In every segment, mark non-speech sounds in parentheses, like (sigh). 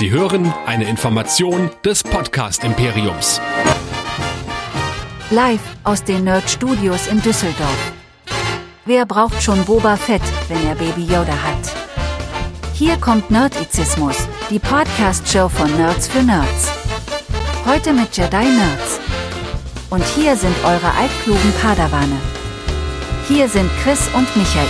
Sie hören eine Information des Podcast Imperiums. Live aus den Nerd Studios in Düsseldorf. Wer braucht schon Boba Fett, wenn er Baby Yoda hat? Hier kommt Nerdizismus, die Podcast-Show von Nerds für Nerds. Heute mit Jedi Nerds. Und hier sind eure altklugen Padawane. Hier sind Chris und Michael.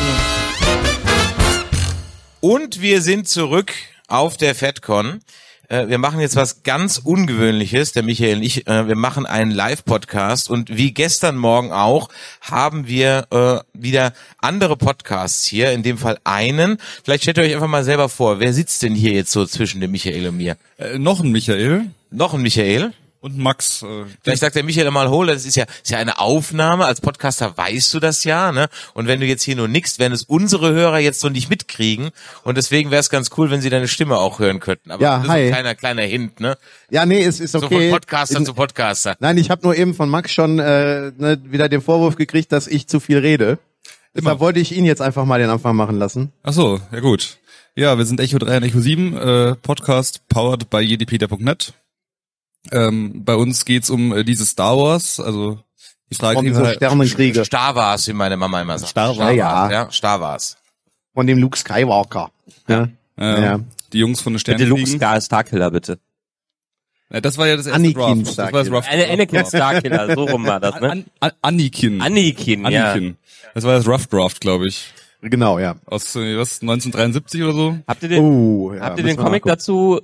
Und wir sind zurück auf der FedCon. Äh, wir machen jetzt was ganz Ungewöhnliches, der Michael und ich. Äh, wir machen einen Live-Podcast und wie gestern Morgen auch haben wir äh, wieder andere Podcasts hier. In dem Fall einen. Vielleicht stellt ihr euch einfach mal selber vor. Wer sitzt denn hier jetzt so zwischen dem Michael und mir? Äh, noch ein Michael. Noch ein Michael? Und Max. Äh, Vielleicht sagt der Michael mal, hol, das ist ja, ist ja eine Aufnahme. Als Podcaster weißt du das ja, ne? Und wenn du jetzt hier nur nickst, werden es unsere Hörer jetzt so nicht mitkriegen. Und deswegen wäre es ganz cool, wenn sie deine Stimme auch hören könnten. Aber Ja, das ist hi. ein kleiner, kleiner Hint, ne? Ja, nee, es ist So okay. von Podcaster In- zu Podcaster. Nein, ich habe nur eben von Max schon äh, ne, wieder den Vorwurf gekriegt, dass ich zu viel rede. Deshalb wollte ich ihn jetzt einfach mal den Anfang machen lassen. ach so, ja gut. Ja, wir sind Echo 3 und Echo 7, äh, Podcast powered by jedipeter.net. Ähm, bei uns geht's um äh, dieses Star Wars, also die Frage diese halt, Sternenkriege Star Wars, wie meine Mama immer sagt. Star Wars, Wars, ja. ja. Star Wars. von dem Luke Skywalker. Ja. äh, ja. die Jungs von den Bitte Luke Star Starkiller, bitte. Ja, das war ja das erste Anakin Draft. Das war das Rough Anakin Starkiller, so rum war das, ne? An, An, Anakin. Anakin, ja. Anakin. Das war das Rough Draft, glaube ich. Genau, ja. Aus äh, was 1973 oder so. Habt ihr den, Oh, ja, habt ihr den Comic dazu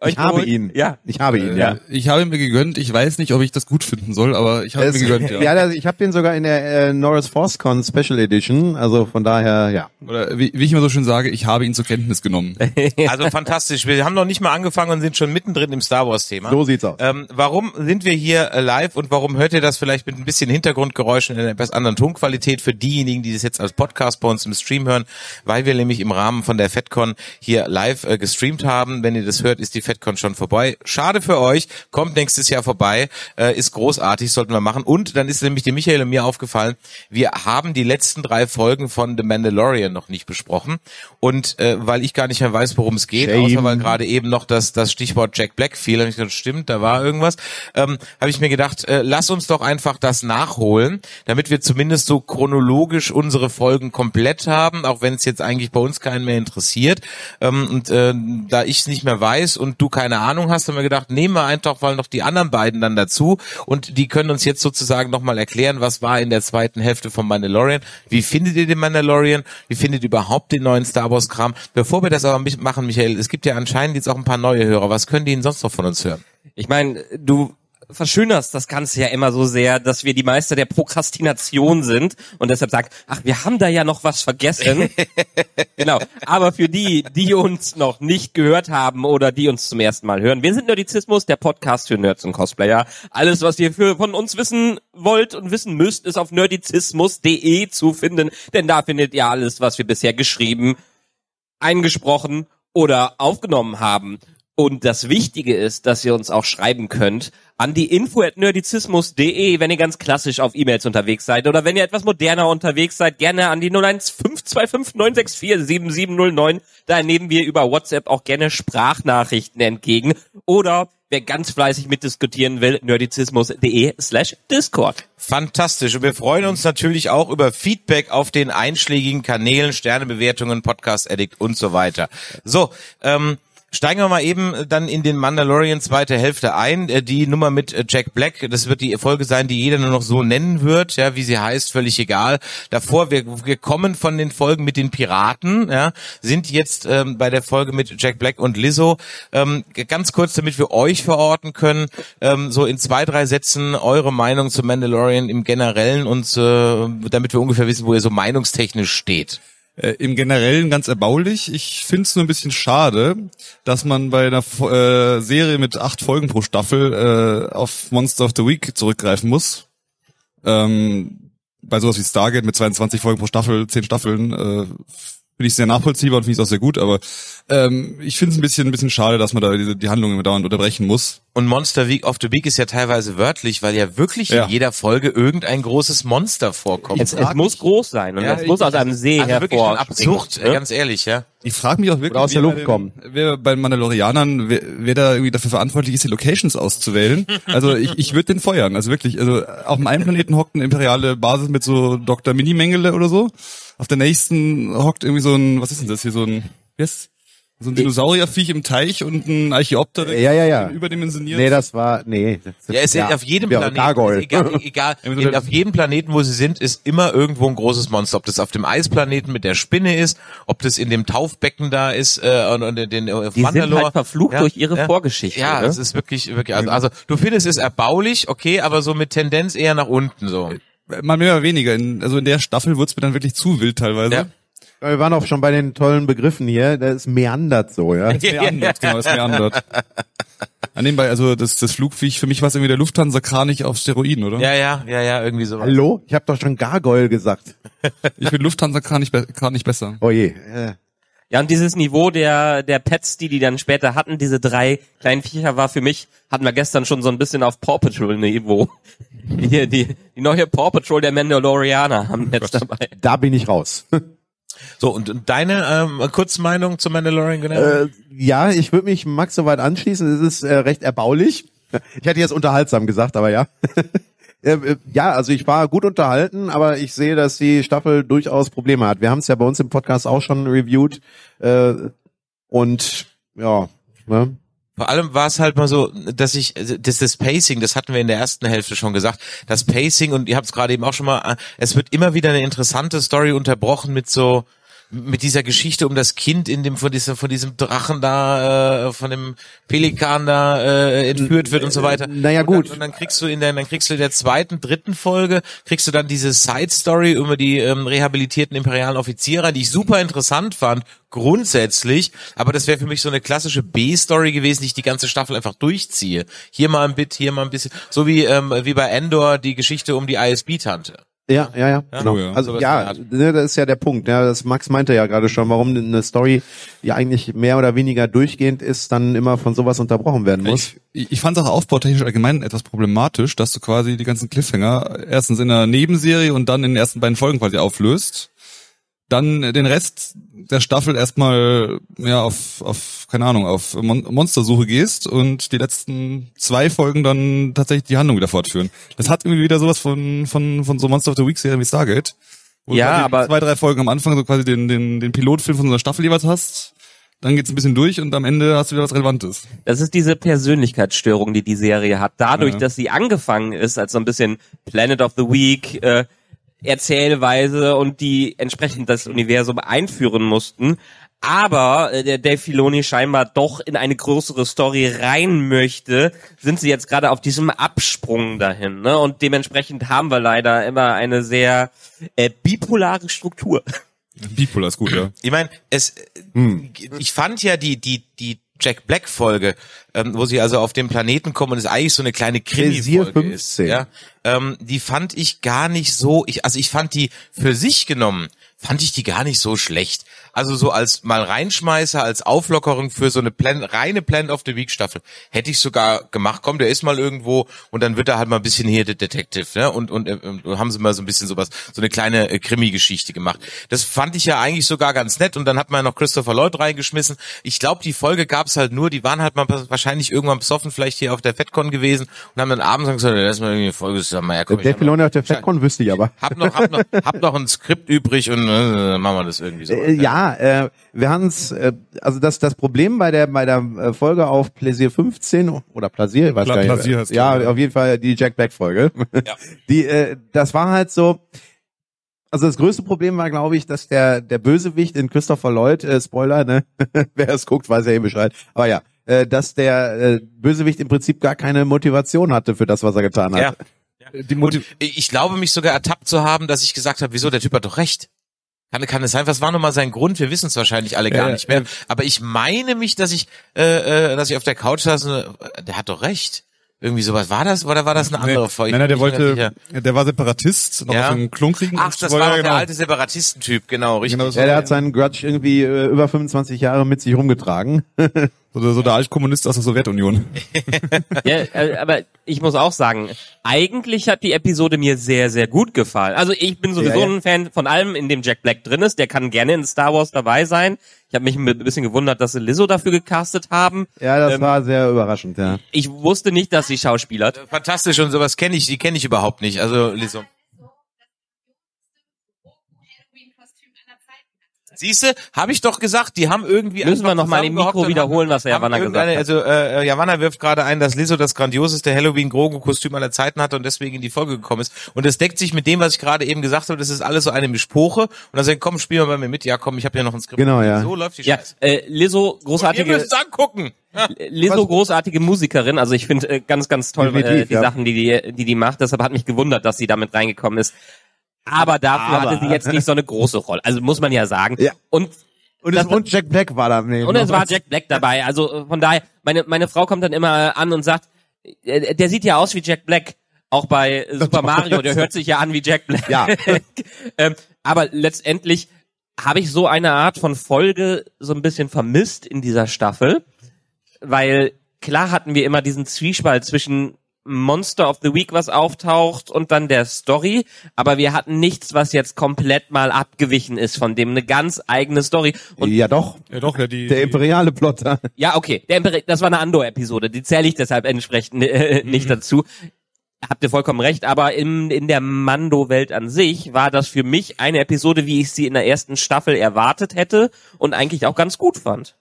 euch Ich habe geholt? ihn. Ja. Ich habe ihn, ja. Äh, Ich habe ihn mir gegönnt. Ich weiß nicht, ob ich das gut finden soll, aber ich habe ihn Es- mir gegönnt. Ja. (laughs) ja, das- ich habe den sogar in der äh, Norris ForceCon Special Edition, also von daher, ja. Oder wie, wie ich immer so schön sage, ich habe ihn zur Kenntnis genommen. (laughs) Also fantastisch. Wir haben noch nicht mal angefangen und sind schon mittendrin im Star Wars Thema. So sieht's aus. Ähm, warum sind wir hier äh, live und warum hört ihr das vielleicht mit ein bisschen Hintergrundgeräuschen in einer etwas anderen Tonqualität für diejenigen, die das jetzt als Podcast bei uns im Stream hören, weil wir nämlich im Rahmen von der FedCon hier live äh, gestreamt haben. Wenn ihr das hört, ist die FedCon schon vorbei. Schade für euch, kommt nächstes Jahr vorbei, äh, ist großartig, sollten wir machen. Und dann ist nämlich dem Michael und mir aufgefallen, wir haben die letzten drei Folgen von The Mandalorian noch nicht besprochen. Und äh, weil ich gar nicht mehr weiß, worum es geht, Shame. außer weil gerade eben noch das, das Stichwort Jack Black fiel, habe ich gesagt, stimmt, da war irgendwas, ähm, habe ich mir gedacht, äh, lass uns doch einfach das nachholen, damit wir zumindest so chronologisch unsere Folgen komplett haben, auch wenn es jetzt eigentlich bei uns keinen mehr interessiert. Ähm, und äh, da ich es nicht mehr weiß und du keine Ahnung hast, haben wir gedacht, nehmen wir einfach mal noch die anderen beiden dann dazu und die können uns jetzt sozusagen nochmal erklären, was war in der zweiten Hälfte von Mandalorian, wie findet ihr den Mandalorian, wie findet ihr überhaupt den neuen Star Wars Kram. Bevor wir das aber machen, Michael, es gibt ja anscheinend jetzt auch ein paar neue Hörer. Was können die denn sonst noch von uns hören? Ich meine, du verschönerst das Ganze ja immer so sehr, dass wir die Meister der Prokrastination sind und deshalb sagt, ach, wir haben da ja noch was vergessen. (laughs) genau. Aber für die, die uns noch nicht gehört haben oder die uns zum ersten Mal hören, wir sind Nerdizismus, der Podcast für Nerds und Cosplayer. Alles, was ihr für, von uns wissen wollt und wissen müsst, ist auf nerdizismus.de zu finden, denn da findet ihr alles, was wir bisher geschrieben, eingesprochen oder aufgenommen haben. Und das Wichtige ist, dass ihr uns auch schreiben könnt an die info at nerdizismus.de, wenn ihr ganz klassisch auf E-Mails unterwegs seid oder wenn ihr etwas moderner unterwegs seid, gerne an die 01525 964 7709. Da nehmen wir über WhatsApp auch gerne Sprachnachrichten entgegen oder wer ganz fleißig mitdiskutieren will, nerdizismus.de slash Discord. Fantastisch. Und wir freuen uns natürlich auch über Feedback auf den einschlägigen Kanälen, Sternebewertungen, Podcast Addict und so weiter. So, ähm, Steigen wir mal eben dann in den Mandalorian zweite Hälfte ein. Äh, Die Nummer mit äh, Jack Black, das wird die Folge sein, die jeder nur noch so nennen wird, ja, wie sie heißt, völlig egal. Davor, wir, wir kommen von den Folgen mit den Piraten, ja, sind jetzt ähm, bei der Folge mit Jack Black und Lizzo. Ähm, ganz kurz, damit wir euch verorten können, ähm, so in zwei, drei Sätzen eure Meinung zu Mandalorian im Generellen und äh, damit wir ungefähr wissen, wo ihr so meinungstechnisch steht. Äh, Im Generellen ganz erbaulich. Ich finde es nur ein bisschen schade, dass man bei einer äh, Serie mit acht Folgen pro Staffel äh, auf Monster of the Week zurückgreifen muss. Ähm, bei sowas wie Stargate mit 22 Folgen pro Staffel, 10 Staffeln, äh, finde ich sehr nachvollziehbar und finde ich auch sehr gut, aber ähm, ich finde es ein bisschen, ein bisschen schade, dass man da diese, die Handlung immer dauernd unterbrechen muss. Und Monster Week of the Week ist ja teilweise wörtlich, weil ja wirklich Ja. in jeder Folge irgendein großes Monster vorkommt. Es, es muss groß sein und Ja, es muss aus einem See also hervorspringen. absurd, ne? ganz ehrlich, ja. Ich frage mich auch wirklich, Oder aus der wer Luft bei den- kommen. Wer bei den Mandalorianern, wer, wer da irgendwie dafür verantwortlich ist, die Locations auszuwählen. Also ich, ich würde den feuern. Also wirklich, also auf dem einen Planeten hockt eine imperiale Basis mit so Dr. Mini-Mengele oder so. Auf der nächsten hockt irgendwie so ein, was ist denn das hier, so ein, wie heißt, so ein Dinosaurierviech im Teich und ein Archeopteryx. Ja, ja, ja. Überdimensioniert. Nee, das war, nee. Das, Ja, es ist auf jedem ja, Planeten, Gargoyle. egal, (laughs) egal in, auf jedem Planeten, wo sie sind, ist immer irgendwo ein großes Monster. Ob das auf dem Eisplaneten mit der Spinne ist, ob das in dem Taufbecken da ist äh, und, und den äh, Die sind halt verflucht durch ihre Vorgeschichte, Ja, ne? es ist wirklich, wirklich. Also, also du findest es erbaulich, okay, aber so mit Tendenz eher nach unten so. Mal mehr oder weniger. In, also in der Staffel wird's mir dann wirklich zu wild teilweise. Ja. Wir waren auch schon bei den tollen Begriffen hier. Das meandert so, ja. (laughs) Das meandert, genau, das meandert. An nebenbei, also das, das Flugviech, für mich war es irgendwie der Lufthansa-Kranich auf Steroiden, oder? Ja, ja, ja, ja, irgendwie so. Hallo? Ich habe doch schon Gargoyle gesagt. (laughs) Ich finde Lufthansa-Kranich be Kranich besser. Oh je. Äh, Ja, und dieses Niveau der, der Pets, die die dann später hatten, diese drei kleinen Viecher, war für mich, hatten wir gestern schon so ein bisschen auf Paw Patrol Niveau. (laughs) Hier, die, die neue Paw Patrol der Mandalorianer haben jetzt dabei. da bin ich raus. So, und, und deine ähm, Kurzmeinung zu Mandalorian, genau? äh, ja, ich würde mich Max soweit anschließen. Es ist äh, recht erbaulich. Ich hätte jetzt unterhaltsam gesagt, aber ja. (laughs) Äh, äh, Ja, also ich war gut unterhalten, aber ich sehe, dass die Staffel durchaus Probleme hat. Wir haben es ja bei uns im Podcast auch schon reviewed. Äh, und ja, ne? Vor allem war es halt mal so, dass ich, also das, das Pacing, das hatten wir in der ersten Hälfte schon gesagt, das Pacing, und ihr habt es gerade eben auch schon mal, äh, es wird immer wieder eine interessante Story unterbrochen mit so, mit dieser Geschichte um das Kind in dem von diesem von diesem Drachen da äh, von dem Pelikan da äh, entführt wird und so weiter. Naja, und gut. Dann, und dann kriegst du in der dann kriegst du in der zweiten dritten Folge kriegst du dann diese Side Story über die ähm, rehabilitierten imperialen Offiziere, die ich super interessant fand grundsätzlich, aber das wäre für mich so eine klassische B-Story gewesen, die ich die ganze Staffel einfach durchziehe. Hier mal ein Bit, hier mal ein bisschen, so wie ähm, wie bei Endor die Geschichte um die ISB-Tante. Ja, ja, ja. Genau. Oh ja. Also ja, ne, das ist ja der Punkt. Ja, das Max meinte ja gerade schon, warum eine Story, die eigentlich mehr oder weniger durchgehend ist, dann immer von sowas unterbrochen werden muss. Ich, ich fand es auch aufbautechnisch allgemein etwas problematisch, dass du quasi die ganzen Cliffhanger erstens in einer Nebenserie und dann in den ersten beiden Folgen quasi auflöst. Dann den Rest der Staffel erstmal ja auf, auf keine Ahnung, auf Mon Monstersuche gehst und die letzten zwei Folgen dann tatsächlich die Handlung wieder fortführen. Das hat irgendwie wieder sowas von, von, von so Monster of the Week Serien wie Stargate. Wo du Ja, quasi aber- zwei, drei Folgen am Anfang so quasi den, den, den Pilotfilm von so einer Staffel jeweils hast. Dann geht's ein bisschen durch und am Ende hast du wieder was Relevantes. Das ist diese Persönlichkeitsstörung, die die Serie hat. Dadurch, Ja. dass sie angefangen ist als so ein bisschen Planet of the Week, äh, Erzählweise und die entsprechend das Universum einführen mussten. Aber äh, der Dave Filoni scheinbar doch in eine größere Story rein möchte, sind sie jetzt gerade auf diesem Absprung dahin. Ne? Und dementsprechend haben wir leider immer eine sehr äh, bipolare Struktur. Bipolar ist gut, ja. Ich meine, es, ich fand ja die die die Jack Black Folge, ähm, wo sie also auf den Planeten kommen und es eigentlich so eine kleine Krimi Folge ist, 15. ja, ähm, die fand ich gar nicht so, ich also ich fand die für sich genommen fand ich die gar nicht so schlecht. Also so als mal reinschmeißer, als Auflockerung für so eine Plan, reine Plan of the Week Staffel hätte ich sogar gemacht. Komm, der ist mal irgendwo und dann wird er halt mal ein bisschen hier der Detective, ne? Und und äh, haben sie mal so ein bisschen sowas, so eine kleine äh, Krimi-Geschichte gemacht. Das fand ich ja eigentlich sogar ganz nett und dann hat man ja noch Christopher Lloyd reingeschmissen. Ich glaube, die Folge gab's halt nur, die waren halt mal wahrscheinlich irgendwann besoffen, vielleicht hier auf der FedCon gewesen und haben dann abends gesagt, lass mal irgendwie eine Folge, mal, ja, komm, Der Filoni auf der FedCon wüsste ich aber. hab noch, hab noch, hab noch ein Skript übrig und äh, machen wir das irgendwie so. Äh, ja, äh, wir haben es, äh, also das das Problem bei der bei der äh, Folge auf Pläsier 15 oder Plasier, ich weiß Pla- gar nicht. Plasier heißt ja, ja. auf jeden Fall die Jack Black Folge. Ja. (laughs) Die äh, das war halt so also das größte Problem war, glaube ich, dass der der Bösewicht in Christopher Lloyd, äh, Spoiler, ne, (laughs) wer es guckt, weiß ja eh Bescheid. Aber ja, äh, dass der äh, Bösewicht im Prinzip gar keine Motivation hatte für das, was er getan hat. Ja. Die Motiv Ich glaube mich sogar ertappt zu haben, dass ich gesagt habe, wieso, der Typ hat doch recht. Kann, kann es sein? Was war nochmal sein Grund? Wir wissen es wahrscheinlich alle gar Äh, nicht mehr. äh, Aber ich meine mich, dass ich, äh, äh, dass ich auf der Couch saß und äh, der hat doch recht. Irgendwie sowas. War das oder war das eine andere Folge? Nein, nein, der wollte, der war Separatist, noch Ja. aus dem Klonkriegen. Ach, das Wollte- war doch genau. der alte Separatistentyp, genau, richtig. Genau so. Ja, der hat seinen Grudge irgendwie äh, über 25 Jahre mit sich rumgetragen. (laughs) So, der- so der Altkommunist aus der Sowjetunion. (laughs) Ja, äh, aber ich muss auch sagen, eigentlich hat die Episode mir sehr, sehr gut gefallen. Also ich bin sowieso Ja, ja. ein Fan von allem, in dem Jack Black drin ist. Der kann gerne in Star Wars dabei sein. Ich habe mich ein bisschen gewundert, dass sie Lizzo dafür gecastet haben. Ja, das Ähm, war sehr überraschend, ja. Ich wusste nicht, dass sie schauspielert. Fantastisch und sowas kenne ich, die kenne ich überhaupt nicht. Also Lizzo. Siehste, habe ich doch gesagt, die haben irgendwie Müssen wir noch mal im Mikro und wiederholen, haben- was der Javanna gesagt hat. Also äh, Javanna wirft gerade ein, dass Lizzo das grandioseste Halloween-Grogu-Kostüm aller Zeiten hatte und deswegen in die Folge gekommen ist. Und das deckt sich mit dem, was ich gerade eben gesagt habe. Das ist alles so eine Mischpoche. Und dann sagen, komm, spiel mal bei mir mit. Ja, komm, ich habe ja noch ein Skript. Genau, ja. So läuft die Ja, Scheiße. äh, Lizzo, Ihr großartige, müsst angucken. Ja. Lizzo, großartige Musikerin. Also ich finde äh, ganz, ganz toll äh, die ja. Sachen, die die, die die macht. Deshalb hat mich gewundert, dass sie damit reingekommen ist. Aber dafür Aber- hatte sie jetzt nicht so eine große Rolle. Also muss man ja sagen. Ja. Und Und, Das- und Jack Black war da. Nee, Und es war Jack Black dabei. Also äh, von daher, meine, meine Frau kommt dann immer an und sagt, äh, der sieht ja aus wie Jack Black. Auch bei äh, Super Mario, der hört sich ja an wie Jack Black. Ja. (laughs) ähm, aber letztendlich habe ich so eine Art von Folge so ein bisschen vermisst in dieser Staffel, weil klar hatten wir immer diesen Zwiespalt zwischen Monster of the Week, was auftaucht und dann der Story, aber wir hatten nichts, was jetzt komplett mal abgewichen ist von dem, eine ganz eigene Story. Und ja doch, Ja doch, ja die. der imperiale Plotter. ja, okay. Der Imper das war eine Andor-Episode. Die zähle ich deshalb entsprechend äh, nicht dazu. Habt ihr vollkommen recht, aber in, in der Mando-Welt an sich war das für mich eine Episode, wie ich sie in der ersten Staffel erwartet hätte und eigentlich auch ganz gut fand.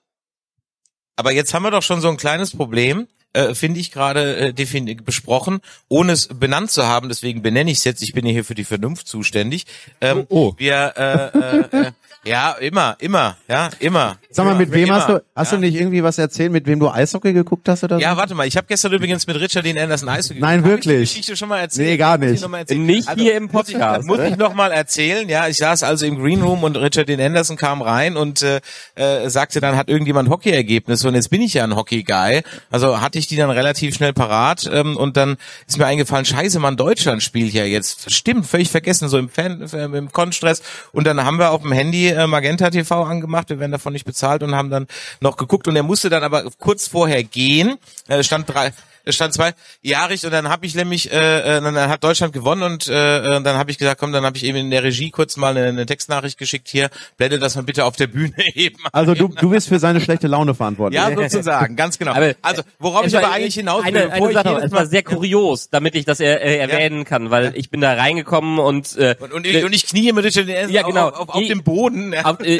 Aber jetzt haben wir doch schon so ein kleines Problem, äh, finde ich gerade äh, defini- besprochen, ohne es benannt zu haben. Deswegen benenne ich es jetzt. Ich bin ja hier für die Vernunft zuständig. Ähm, Oh, oh. Wir, äh, äh, äh, ja, immer, immer, ja, immer. Sag mal, mit wem immer, hast du, hast ja. du nicht irgendwie was erzählt, mit wem du Eishockey geguckt hast oder so? Ja, warte mal, ich habe gestern übrigens mit Richard Dean Anderson Eishockey Nein, geguckt. Hab ich die wirklich? Geschichte schon mal erzählt? Nee, gar ich nicht. Nicht Also, hier im Podcast. Muss ich noch mal erzählen, ja, ich saß also im Green Room und Richard Dean Anderson kam rein und äh, äh, sagte dann, hat irgendjemand Hockeyergebnisse und jetzt bin ich ja ein Hockey-Guy, also hatte ich die dann relativ schnell parat ähm, und dann ist mir eingefallen, scheiße, Mann, Deutschland spielt ja jetzt, stimmt, völlig vergessen, so im Fan, äh, im Konstress und dann haben wir auf dem Handy äh, Magenta TV angemacht, wir werden davon nicht bezahlt und haben dann noch geguckt. Und er musste dann aber kurz vorher gehen, äh, stand drei, stand zwei, ja, richtig, und dann habe ich nämlich, äh, äh, dann hat Deutschland gewonnen und äh, äh, dann habe ich gesagt, komm, dann habe ich eben in der Regie kurz mal eine, eine Textnachricht geschickt, hier, blende das mal bitte auf der Bühne (laughs) eben. Also du, du bist für seine schlechte Laune verantwortlich. Ja, sozusagen, ganz genau. Aber- also, worauf ich aber eigentlich hinaus will, eine, eine Sache, es Mal- war sehr kurios, damit ich das äh, äh, erwähnen kann, weil ich bin da reingekommen und äh, und, und, ich, und ich knie mit Anderson Ja, genau. auf, auf, auf dem Boden. Ja. auf, äh,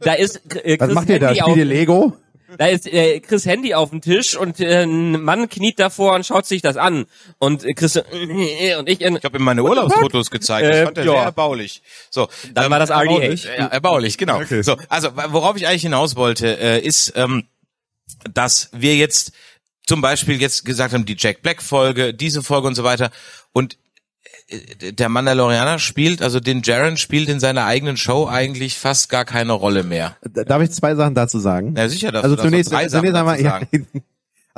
da ist äh, Was macht ihr da? Spielt ihr auf, Lego? Da ist äh, Chris Handy auf dem Tisch und äh, ein Mann kniet davor und schaut sich das an. Und äh, Chris äh, und ich, äh, Ich habe ihm meine Urlaubsfotos gezeigt. Das Äh, fand er ja. sehr erbaulich. So, dann ähm, war das erbaulich. RDH. Ja, erbaulich, genau. Okay. So, also worauf ich eigentlich hinaus wollte, äh, ist, ähm, dass wir jetzt zum Beispiel jetzt gesagt haben, die Jack Black Folge, diese Folge und so weiter. Und der Mandalorianer spielt, also den Jaren spielt in seiner eigenen Show eigentlich fast gar keine Rolle mehr. Da- Darf ich zwei Sachen dazu sagen? Na sicher, dass also zunächst, drei zunächst einmal, ja. (laughs)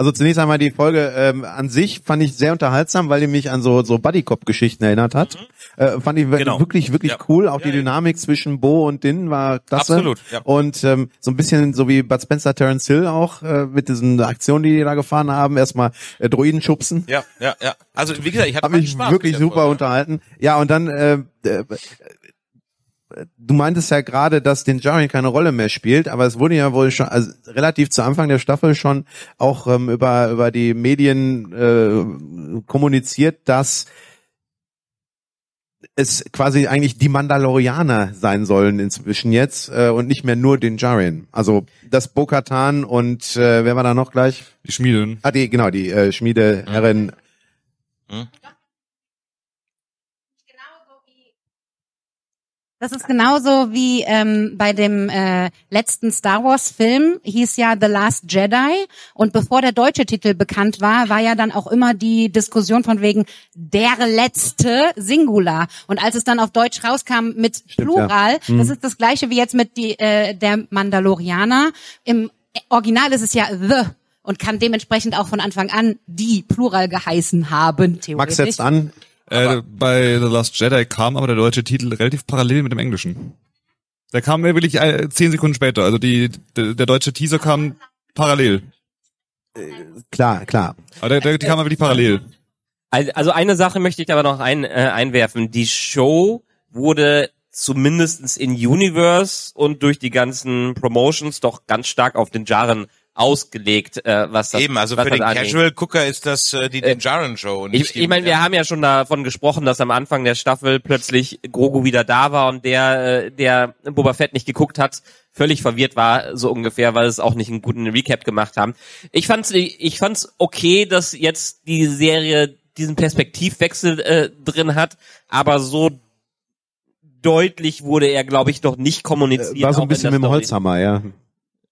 also zunächst einmal die Folge ähm, an sich fand ich sehr unterhaltsam, weil die mich an so so Buddy Cop Geschichten erinnert hat. Äh, fand ich Genau. wirklich wirklich Ja. cool. Auch Ja, die. Dynamik zwischen Bo und Din war klasse. Absolut, ja. Und ähm, so ein bisschen so wie Bud Spencer, Terence Hill auch äh, mit diesen Aktionen, die die da gefahren haben. Erstmal äh, Droiden schubsen. Ja, ja, ja. Also wie gesagt, ich hatte Hat mich wirklich super Folge. unterhalten. Ja, und dann, äh, äh, du meintest ja gerade, dass den Jaren keine Rolle mehr spielt, aber es wurde ja wohl schon, also relativ zu Anfang der Staffel schon auch ähm, über, über die Medien äh, kommuniziert, dass es quasi eigentlich die Mandalorianer sein sollen inzwischen jetzt äh, und nicht mehr nur den Jaren. Also das Bo-Katan und äh, wer war da noch gleich? Die Schmieden. Ah, die, genau, die äh, Schmiedeherrin Das ist genauso wie ähm, bei dem äh, letzten Star Wars Film hieß ja The Last Jedi und bevor der deutsche Titel bekannt war, war ja dann auch immer die Diskussion von wegen der letzte Singular und als es dann auf Deutsch rauskam mit Stimmt, ja. Plural, das ist das gleiche wie jetzt mit die äh, der Mandalorianer. Im Original ist es ja the und kann dementsprechend auch von Anfang an die Plural geheißen haben theoretisch. Max setzt an. Äh, bei The Last Jedi kam aber der deutsche Titel relativ parallel mit dem englischen. Der kam mir wirklich äh, zehn Sekunden später. Also die, der, der deutsche Teaser kam parallel. Klar, klar. Aber der, der, die kam wirklich parallel. Also also eine Sache möchte ich aber noch ein, äh, einwerfen. Die Show wurde zumindestens in Universe und durch die ganzen Promotions doch ganz stark auf den Jaren ausgelegt, äh, was das Eben, also für den angeht. Casual Gucker ist das äh, die den Jaren Show. und nicht Ich, ich meine, wir haben ja schon davon gesprochen, dass am Anfang der Staffel plötzlich Grogu wieder da war und der, äh, der Boba Fett nicht geguckt hat, völlig verwirrt war, so ungefähr, weil es auch nicht einen guten Recap gemacht haben. Ich fand's, ich fand's okay, dass jetzt die Serie diesen Perspektivwechsel äh, drin hat, aber so deutlich wurde er, glaube ich, noch nicht kommuniziert. War so ein in bisschen mit dem. Holzhammer, ja.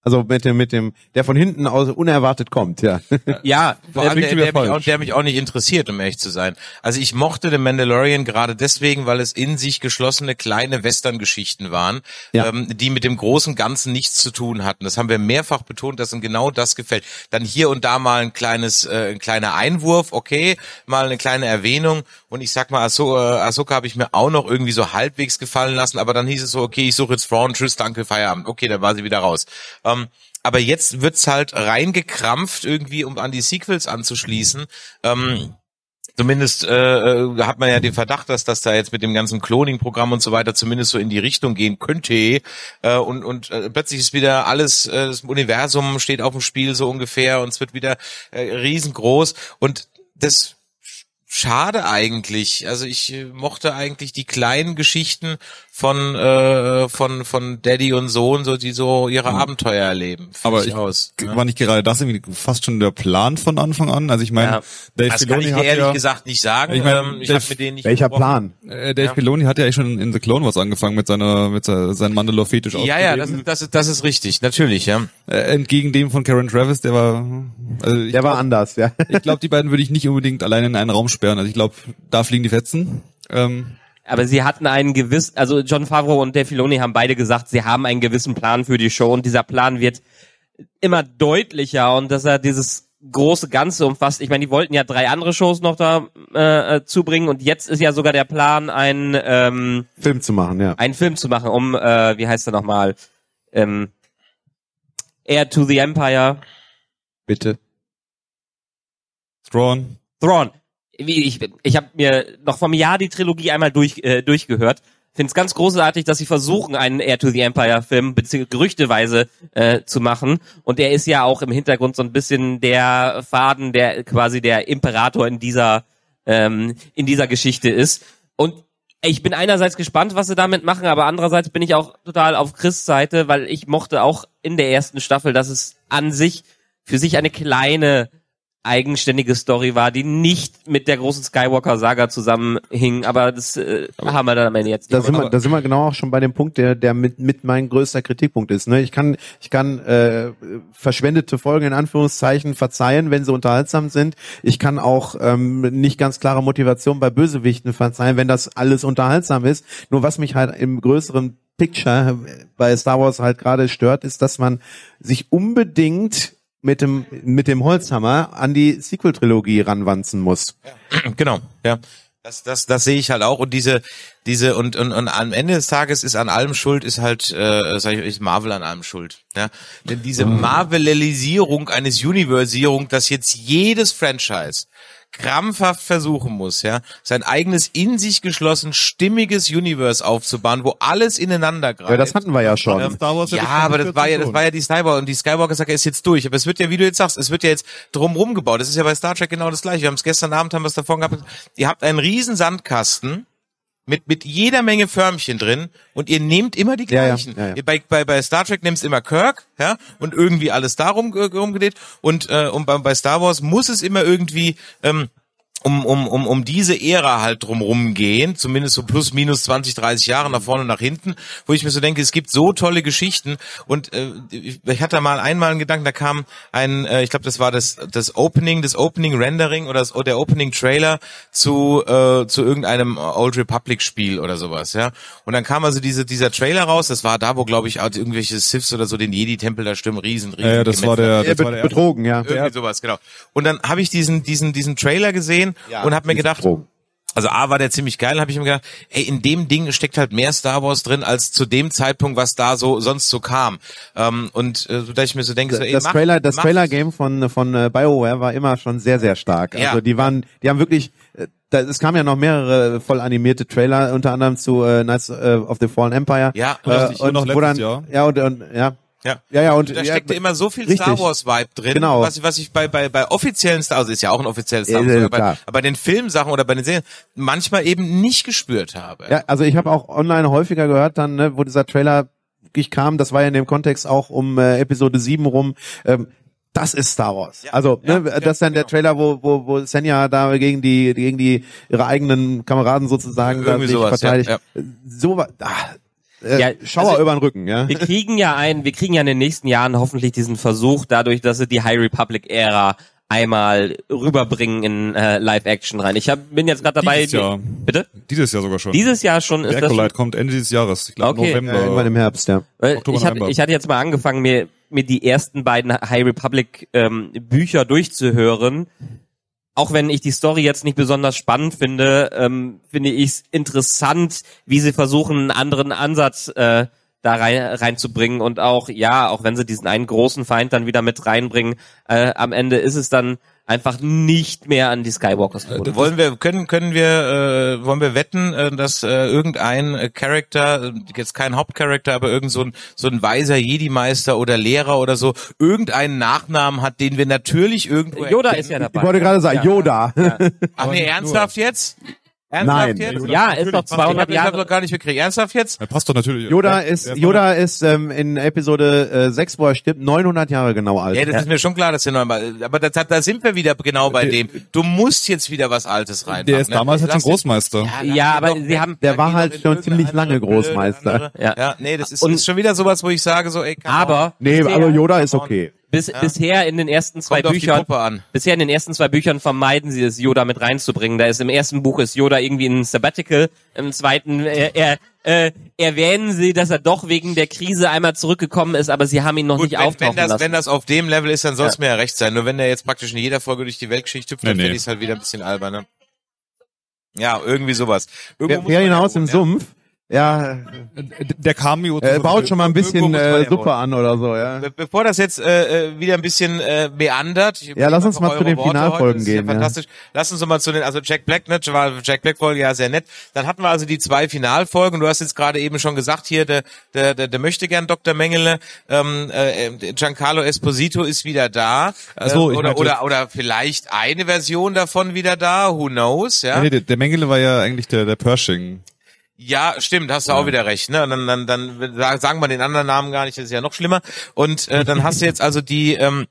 Also mit dem, mit dem, der von hinten aus unerwartet kommt, ja. Ja, Vor (laughs) allem der, der, mir mich auch, der mich auch nicht interessiert, um ehrlich zu sein. Also ich mochte den Mandalorian gerade deswegen, weil es in sich geschlossene kleine Western-Geschichten waren, Ja. ähm, die mit dem großen Ganzen nichts zu tun hatten. Das haben wir mehrfach betont, dass ihm genau das gefällt. Dann hier und da mal ein kleines, äh, ein kleiner Einwurf, okay, mal eine kleine Erwähnung. Und ich sag mal, Ahso, äh, Ahsoka habe ich mir auch noch irgendwie so halbwegs gefallen lassen, aber dann hieß es so, okay, ich suche jetzt Thrawn, tschüss, danke, Feierabend. Okay, dann war sie wieder raus. Ähm, aber jetzt wird's halt reingekrampft irgendwie, um an die Sequels anzuschließen. Ähm, Zumindest äh, äh, hat man ja den Verdacht, dass das da jetzt mit dem ganzen Cloning-Programm und so weiter zumindest so in die Richtung gehen könnte. Äh, und und äh, plötzlich ist wieder alles, äh, das Universum steht auf dem Spiel so ungefähr und es wird wieder äh, riesengroß. Und das schade eigentlich. Also ich äh, mochte eigentlich die kleinen Geschichten von äh, von von Daddy und Sohn, so die so ihre Abenteuer erleben. Aber ich, aus. ne? war nicht gerade das irgendwie fast schon der Plan von Anfang an? Also ich meine, Ja. Dave Das kann ich Filoni dir hat ehrlich ja, gesagt nicht sagen. Ich mein, ähm, ich Dave- habe mit denen nicht Welcher gesprochen. Plan? äh, Dave Ja. Filoni hat ja eigentlich schon in The Clone Wars angefangen mit seiner mit seiner, seinem Mandalore-Fetisch Ja, ja, das das ist das ist richtig, natürlich, ja. äh, entgegen dem von Karen Travis, der war also Der war glaub- anders, ja. Ich glaube, die beiden würde ich nicht unbedingt alleine in einen Raum sperren. Also ich glaube, da fliegen die Fetzen. Ähm, Aber sie hatten einen gewissen, also John Favreau und Dave Filoni haben beide gesagt, sie haben einen gewissen Plan für die Show und dieser Plan wird immer deutlicher und dass er dieses große Ganze umfasst. Ich meine, die wollten ja drei andere Shows noch da äh, äh, zubringen und jetzt ist ja sogar der Plan, einen ähm, Film zu machen, ja. einen Film zu machen, um äh, wie heißt er nochmal, ähm, Air to the Empire, Bitte. Thrawn. Thrawn. Wie ich ich habe mir noch vom Jahr die Trilogie einmal durch äh, durchgehört. Finde es ganz großartig, dass sie versuchen, einen Air to the Empire Film beziehungsweise gerüchteweise äh, zu machen. Und der ist ja auch im Hintergrund so ein bisschen der Faden, der quasi der Imperator in dieser ähm, in dieser Geschichte ist. Und ich bin einerseits gespannt, was sie damit machen, aber andererseits bin ich auch total auf Chris Seite, weil ich mochte auch in der ersten Staffel, dass es an sich für sich eine kleine eigenständige Story war, die nicht mit der großen Skywalker-Saga zusammenhing, aber das äh, haben wir dann am Ende jetzt Da sind, wir, da sind wir genau auch schon bei dem Punkt, der, der mit, mit mein größter Kritikpunkt ist. Ne? Ich kann, ich kann äh, verschwendete Folgen in Anführungszeichen verzeihen, wenn sie unterhaltsam sind. Ich kann auch ähm, nicht ganz klare Motivation bei Bösewichten verzeihen, wenn das alles unterhaltsam ist. Nur was mich halt im größeren Picture bei Star Wars halt gerade stört, ist, dass man sich unbedingt mit dem mit dem Holzhammer an die Sequel-Trilogie ranwanzen muss. (clears throat) Genau, ja. Das, das, das sehe ich halt auch und diese, diese und, und, und am Ende des Tages ist an allem schuld, ist halt, äh, sag ich, ist Marvel an allem schuld. Ja? Denn diese Marvelisierung eines Universierung, dass jetzt jedes Franchise krampfhaft versuchen muss, ja, sein eigenes in sich geschlossen stimmiges Universe aufzubauen, wo alles ineinander greift. Ja, das hatten wir ja schon. Ähm, Star Wars ja ja, aber das war ja, das 2014 war ja die Skywalker und die Skywalker-Saga ist jetzt durch. Aber es wird ja, wie du jetzt sagst, es wird ja jetzt drumrum gebaut. Das ist ja bei Star Trek genau das gleiche. Wir haben es gestern Abend, haben wir es davon gehabt. Ihr habt einen riesen Sandkasten mit, mit jeder Menge Förmchen drin und ihr nehmt immer die Ja, ja, gleichen. ja, ja. Ihr bei, bei, bei Star Trek nimmst immer Kirk, ja, und irgendwie alles darum äh, rumgedreht. Und, äh, und bei, bei Star Wars muss es immer irgendwie, ähm, um, um, um, um diese Ära halt drumrum gehen, zumindest so plus minus 20, 30 Jahre nach vorne und nach hinten, wo ich mir so denke, es gibt so tolle Geschichten und äh, ich, hatte mal einmal einen Gedanken, da kam ein, äh, ich glaube, das war das das Opening, das Opening Rendering oder das, oder der Opening Trailer zu äh, zu irgendeinem Old Republic Spiel oder sowas, ja. Und dann kam also diese dieser Trailer raus, das war da, wo glaube ich auch irgendwelche Siths oder so den Jedi Tempel da stimmen, riesen, riesen Ja, ja, das war der, Ja, das war der betrogen, ja. irgendwie sowas, genau. Und dann habe ich diesen diesen diesen Trailer gesehen und habe mir gedacht, betrogen. Also A war der ziemlich geil, habe ich mir gedacht, ey, in dem Ding steckt halt mehr Star Wars drin als zu dem Zeitpunkt, was da so sonst so kam. Ähm, und äh, so, dass ich mir so denke, so, ey, das mach- Trailer, das mach- Trailer Game von von äh, BioWare war immer schon sehr sehr stark. Ja. Also die waren, die haben wirklich, äh, da, es kamen ja noch mehrere voll animierte Trailer, unter anderem zu äh, Knights of the Fallen Empire. Ja, äh, richtig. und Und noch letztes dann, Jahr. ja und, und ja, Ja. ja ja und Da ja, steckte immer so viel richtig. Star Wars Vibe drin, Genau. was, ich- was ich bei, bei, bei offiziellen Star Wars, ist ja auch ein offizielles Star Wars, Ja, ja, aber, bei, aber bei den Filmsachen oder bei den Serien manchmal eben nicht gespürt habe. Ja, also ich habe auch online häufiger gehört dann, ne, wo dieser Trailer wirklich kam, das war ja in dem Kontext auch um äh, Episode 7 rum, ähm, das ist Star Wars. also, ja, ne, ja, das ist dann der genau. Trailer, wo wo wo Senja da gegen die gegen die ihre eigenen Kameraden sozusagen da Irgendwie sich sowas, ja, verteidigt. ja. So wa- ah, äh, Ja, Schauer also- über den Rücken, ja. Wir kriegen ja ein, wir kriegen ja in den nächsten Jahren hoffentlich diesen Versuch, dadurch, dass sie die High Republic Ära einmal rüberbringen in äh, Live Action rein. Ich hab, bin jetzt gerade dabei. Dieses Jahr. Bitte? Dieses Jahr sogar schon. Dieses Jahr schon ist The das. Acolyte kommt Ende dieses Jahres. Ich glaube Okay. November. Äh, irgendwann im Herbst, ja. Oktober, ich, hab, November. ich hatte jetzt mal angefangen, mir, mir die ersten beiden High Republic ähm, Bücher durchzuhören. Auch wenn ich die Story jetzt nicht besonders spannend finde, ähm, finde ich es interessant, wie sie versuchen, einen anderen Ansatz äh, da rein, reinzubringen. Und auch, ja, auch wenn sie diesen einen großen Feind dann wieder mit reinbringen, äh, am Ende ist es dann einfach nicht mehr an die Skywalkers gebunden. Wollen wir, können, können wir, äh, wollen wir wetten, äh, dass äh, irgendein äh, Charakter, äh, jetzt kein Hauptcharakter, aber irgend so ein, so ein weiser Jedi-Meister oder Lehrer oder so, irgendeinen Nachnamen hat, den wir natürlich irgendwo Yoda erkennen. ist ja dabei. Ich wollte gerade sagen, Ja. Yoda. Ach nee, (laughs) ernsthaft jetzt? Nein. Ernsthaft jetzt? Ja, ist doch Ich 200 habe hab Jahre. noch gar nicht gekriegt. Ernsthaft jetzt? Er passt doch natürlich. Yoda Der- ist der- Yoda ist ähm, in Episode äh, 6, wo er stirbt, 900 Jahre genau alt. Ja, das ist mir schon klar, dass der neunmal, aber das, da sind wir wieder genau bei dem. Du musst jetzt wieder was Altes rein. Der ist damals halt schon Großmeister. Ja, aber sie haben, Der war doch halt schon ziemlich lange andere Großmeister. andere- Ja. Ja, nee, das ist, Und- ist schon wieder sowas, wo ich sage so, ey, on. aber Nee, aber Yoda ist okay. Bis, bisher in den ersten zwei Kommt auf die Büchern, bisher in den ersten zwei Büchern vermeiden sie es, Yoda mit reinzubringen. Da ist im ersten Buch ist Yoda irgendwie in Sabbatical, im zweiten äh, er, äh, erwähnen sie, dass er doch wegen der Krise einmal zurückgekommen ist, aber sie haben ihn noch Gut, nicht wenn, auftauchen wenn, das, lassen. wenn das auf dem Level ist, dann soll es mir ja recht sein. Nur wenn der jetzt praktisch in jeder Folge durch die Weltgeschichte hüpft, dann Nee, nee. finde ich es halt wieder ein bisschen albern. Ne? Ja, irgendwie sowas. Irgendwo Wer muss man hinaus ja im wohnen, Sumpf, ja, Der Cameo. er baut schon mal ein bisschen äh, ja Suppe an oder so, ja. Be bevor das jetzt äh, äh, wieder ein bisschen äh, meandert, ich Ja, lass uns mal zu den Worte Finalfolgen heute, das ist gehen, Ja ja. fantastisch. Lass uns doch mal zu den, also Jack Black, ne, war Jack Black Folge ja sehr nett. Dann hatten wir also die zwei Finalfolgen. Du hast jetzt gerade eben schon gesagt, hier der der der, der möchte gern Dr. Mengele, ähm, äh, Giancarlo Esposito ist wieder da. Ach so, äh, ich oder meinte- oder oder vielleicht eine Version davon wieder da. Who knows? Ja. Nee, der, der Mengele war ja eigentlich der, der Pershing. Ja, stimmt, hast du auch wieder recht. Ne? Und dann, dann, dann sa- sagen wir den anderen Namen gar nicht, das ist ja noch schlimmer. Und äh, dann hast du jetzt also die, ähm,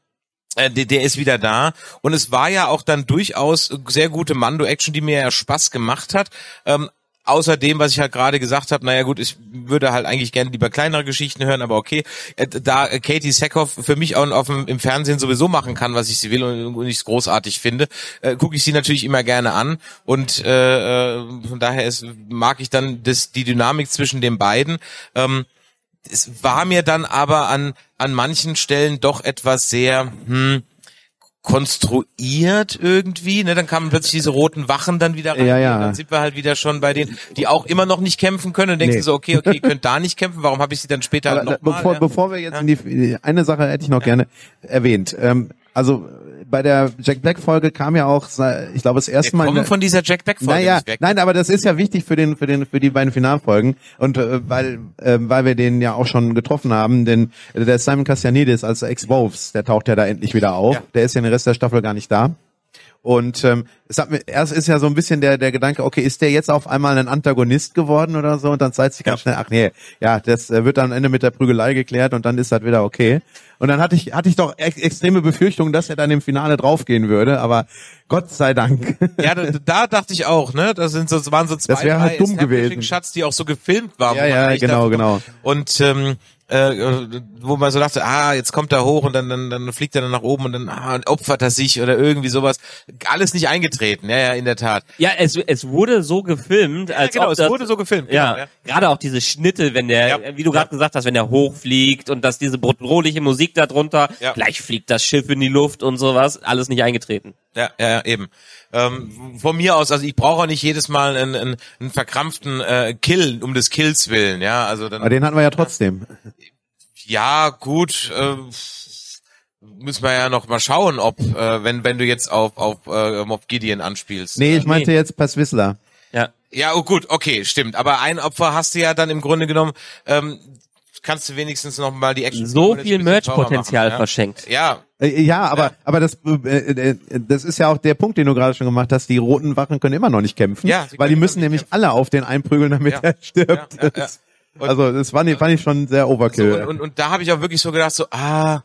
äh, der, der ist wieder da. Und es war ja auch dann durchaus sehr gute Mando-Action, die mir ja Spaß gemacht hat. Ähm, Außerdem, was ich halt gerade gesagt habe, naja gut, ich würde halt eigentlich gerne lieber kleinere Geschichten hören, aber okay, äh, da äh, Katie Sackhoff für mich auch auf dem, im Fernsehen sowieso machen kann, was ich sie will und, und ich es großartig finde, äh, gucke ich sie natürlich immer gerne an und äh, äh, von daher ist, mag ich dann das, die Dynamik zwischen den beiden. Ähm, es war mir dann aber an, an manchen Stellen doch etwas sehr, hm, konstruiert irgendwie, ne? Dann kamen plötzlich diese roten Wachen dann wieder rein. Ja, ja. Dann sind wir halt wieder schon bei denen, die auch immer noch nicht kämpfen können. Und denkst Nee. du so, okay, okay, (laughs) ihr könnt da nicht kämpfen, warum habe ich sie dann später halt äh, noch mal, bevor, ja? bevor wir jetzt in die eine Sache hätte ich noch gerne erwähnt. Ähm, also bei der Jack Black Folge kam ja auch, ich glaube, das erste Wir Mal. kommen von dieser Jack Black Folge Naja, nein, aber das ist ja wichtig für den, für den, für die beiden Finalfolgen und äh, weil, äh, weil wir den ja auch schon getroffen haben, denn der Simon Cassianidis als Ex-Wolves, der taucht ja da endlich wieder auf. Ja. Der ist ja den Rest der Staffel gar nicht da. Und ähm, es hat mir, erst ist ja so ein bisschen der der Gedanke, okay, ist der jetzt auf einmal ein Antagonist geworden oder so? Und dann zeigt sich ganz schnell, ach nee, ja, das äh, wird dann am Ende mit der Prügelei geklärt und dann ist das wieder okay. Und dann hatte ich hatte ich doch ex extreme Befürchtungen, dass er dann im Finale draufgehen würde, aber Gott sei Dank. (laughs) Ja, da, da dachte ich auch, ne? Das sind so, das waren so zwei, Das halt dumm gewesen. Establishing-Shots, die auch so gefilmt waren. Ja, ja, genau, dachte, genau. Und ähm, äh, wo man so dachte, ah, jetzt kommt er hoch und dann, dann, dann fliegt er dann nach oben und dann ah, opfert er sich oder irgendwie sowas. Alles nicht eingetreten, ja, ja, in der Tat. ja, es, es wurde so gefilmt, als genau, ob es das, wurde so gefilmt. Ja, Genau, ja. gerade auch diese Schnitte, wenn der, Ja. wie du gerade gesagt hast, wenn der hochfliegt und dass diese bedrohliche Musik da drunter, Ja. gleich fliegt das Schiff in die Luft und sowas, alles nicht eingetreten. Ja, ja, ja, eben. Ähm, von mir aus, also ich brauche auch nicht jedes Mal einen, einen, einen verkrampften äh, Kill um des Kills willen, ja. Also dann Aber den hatten wir ja trotzdem. ja, gut, äh, müssen wir ja noch mal schauen, ob äh, wenn wenn du jetzt auf auf äh, Mob Gideon anspielst. Nee, ich meinte jetzt Pass Whistler. Ja. Ja, oh gut, okay, stimmt. Aber ein Opfer hast du ja dann im Grunde genommen. Ähm, kannst du wenigstens noch mal die Action So viel Merch-Potenzial ja? verschenkt. Ja, Äh, Ja, aber aber das äh, äh, das ist ja auch der Punkt, den du gerade schon gemacht hast. Die roten Wachen können immer noch nicht kämpfen, Ja, weil die müssen nämlich kämpfen. alle auf den einprügeln, damit Ja. er stirbt. Ja, ja, ja. (laughs) Und- Also das fand ich, fand ich schon sehr So, Overkill. und, und, und da habe ich auch wirklich so gedacht, so, ah,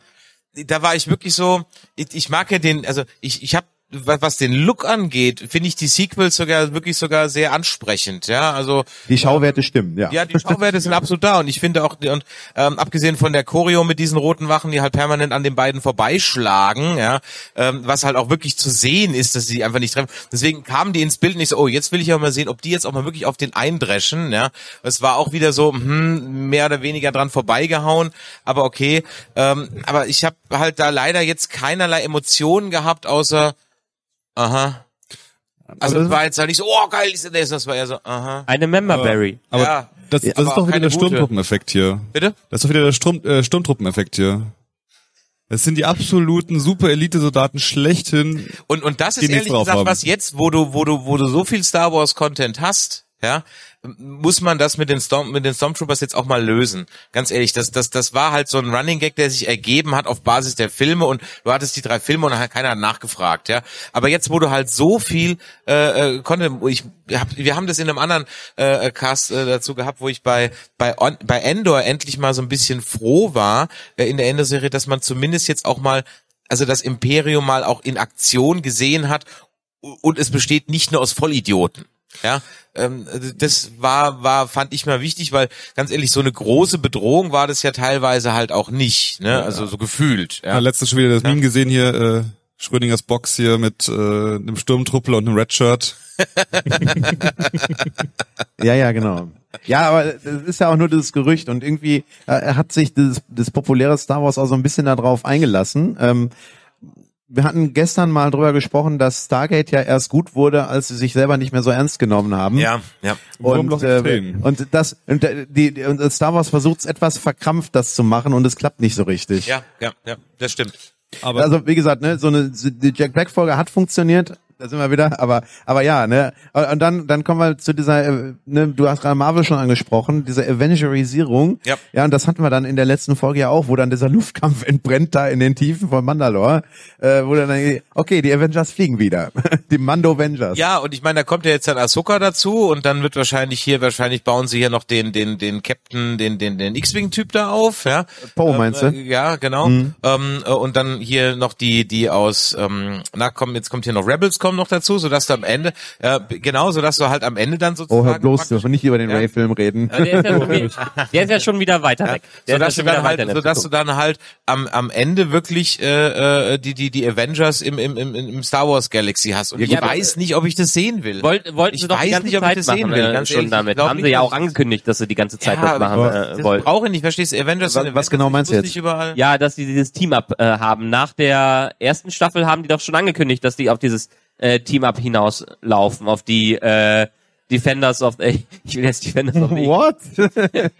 da war ich wirklich so, ich, ich mag ja den, also ich, ich habe was den Look angeht, finde ich die Sequels sogar wirklich sogar sehr ansprechend, ja, also die Schauwerte stimmen, ja. ja, die Schauwerte sind absolut da und ich finde auch und ähm, abgesehen von der Choreo mit diesen roten Wachen, die halt permanent an den beiden vorbeischlagen, ja, ähm, was halt auch wirklich zu sehen ist, dass sie einfach nicht treffen. Deswegen kamen die ins Bild nicht so, oh, jetzt will ich auch mal sehen, ob die jetzt auch mal wirklich auf den eindreschen, ja. Es war auch wieder so hm, mehr oder weniger dran vorbeigehauen, aber okay, ähm, aber ich habe halt da leider jetzt keinerlei Emotionen gehabt, außer aha. Also es war jetzt halt nicht so, oh geil, ist das, das war eher so, aha. Eine Memberberry. Aber Ja. das, das aber ist doch wieder der. Sturmtruppeneffekt hier. Bitte? Das ist doch wieder der Sturm, äh, Sturmtruppeneffekt hier. Das sind die absoluten Super-Elite-Soldaten schlechthin. Und, und das ist ehrlich gesagt haben. was jetzt, wo du, wo du, wo du so viel Star Wars Content hast, ja, muss man das mit den Storm, mit den Stormtroopers jetzt auch mal lösen. Ganz ehrlich, das, das, das war halt so ein Running Gag, der sich ergeben hat auf Basis der Filme und du hattest die drei Filme und keiner hat nachgefragt, ja. Aber jetzt, wo du halt so viel äh, äh, Content, ich hab, wir haben das in einem anderen äh, Cast äh, dazu gehabt, wo ich bei bei On, bei Endor endlich mal so ein bisschen froh war äh, in der Endor-Serie, dass man zumindest jetzt auch mal also das Imperium mal auch in Aktion gesehen hat und es besteht nicht nur aus Vollidioten. Ja, ähm, das war, war, fand ich mal wichtig, weil ganz ehrlich, so eine große Bedrohung war das ja teilweise halt auch nicht, ne? Also so gefühlt. Ja. Ja. letztens schon wieder das Meme gesehen hier, äh, Schrödingers Box hier mit äh, einem Sturmtruppler und einem Redshirt. (laughs) Ja, ja, genau. Ja, aber das ist ja auch nur das Gerücht und irgendwie äh, hat sich das, das populäre Star Wars auch so ein bisschen darauf eingelassen. Ähm, wir hatten gestern mal drüber gesprochen, dass Stargate ja erst gut wurde, als sie sich selber nicht mehr so ernst genommen haben. Ja, ja. Und, äh, und das und äh, die, die und Star Wars versucht es etwas verkrampft, das zu machen und es klappt nicht so richtig. Ja, ja, ja, das stimmt. Aber Also wie gesagt, ne, so eine die Jack Black Folge hat funktioniert, da sind wir wieder, aber aber ja, ne, und dann dann kommen wir zu dieser äh, ne, du hast gerade Marvel schon angesprochen, diese Avengerisierung. Ja. Ja, und das hatten wir dann in der letzten Folge ja auch, wo dann dieser (laughs) Luftkampf entbrennt da in den Tiefen von Mandalore, äh, wo dann okay, die Avengers fliegen wieder. (laughs) die Mando Avengers. Ja, und ich meine, da kommt ja jetzt dann Ahsoka dazu und dann wird wahrscheinlich hier, wahrscheinlich bauen sie hier noch den, den, den Captain, den, den, den X-Wing-Typ da auf, ja. Poe, meinst du? Äh, ja, genau. Ähm, äh, und dann hier noch die, die aus, ähm, na komm, jetzt kommt hier noch Rebels kommen noch dazu, sodass du am Ende, äh, genau, sodass du halt am Ende dann sozusagen. Oh, hör bloß, dürfen nicht über den Ja. Ray-Film reden. Ja, der, ist ja schon, (laughs) wieder- der ist ja schon wieder weiter weg. Der sodass ist ja du schon dann wieder halt, sodass du dann halt am, am Ende wirklich äh, äh, die die die Avengers im im im, im Star Wars Galaxy hast und ich Ja, aber- weiß nicht, ob ich das sehen will. Wollt, wollten ich sie doch die weiß ganze nicht, ob ich Zeit das sehen machen, will, äh, ganz schon. Ich damit. Haben sie ja dass auch ich- angekündigt, dass sie die ganze Zeit Ja, das machen äh, das wollen. brauche ich nicht, verstehst du? Avengers Was- genau ich meinst du jetzt? überall. Ja, dass sie dieses Team-Up äh, haben. Nach der ersten Staffel haben die doch schon angekündigt, dass die auf dieses äh, Team-Up hinauslaufen, auf die äh, Defenders of äh, (laughs) ich will jetzt Defenders of the What? (laughs)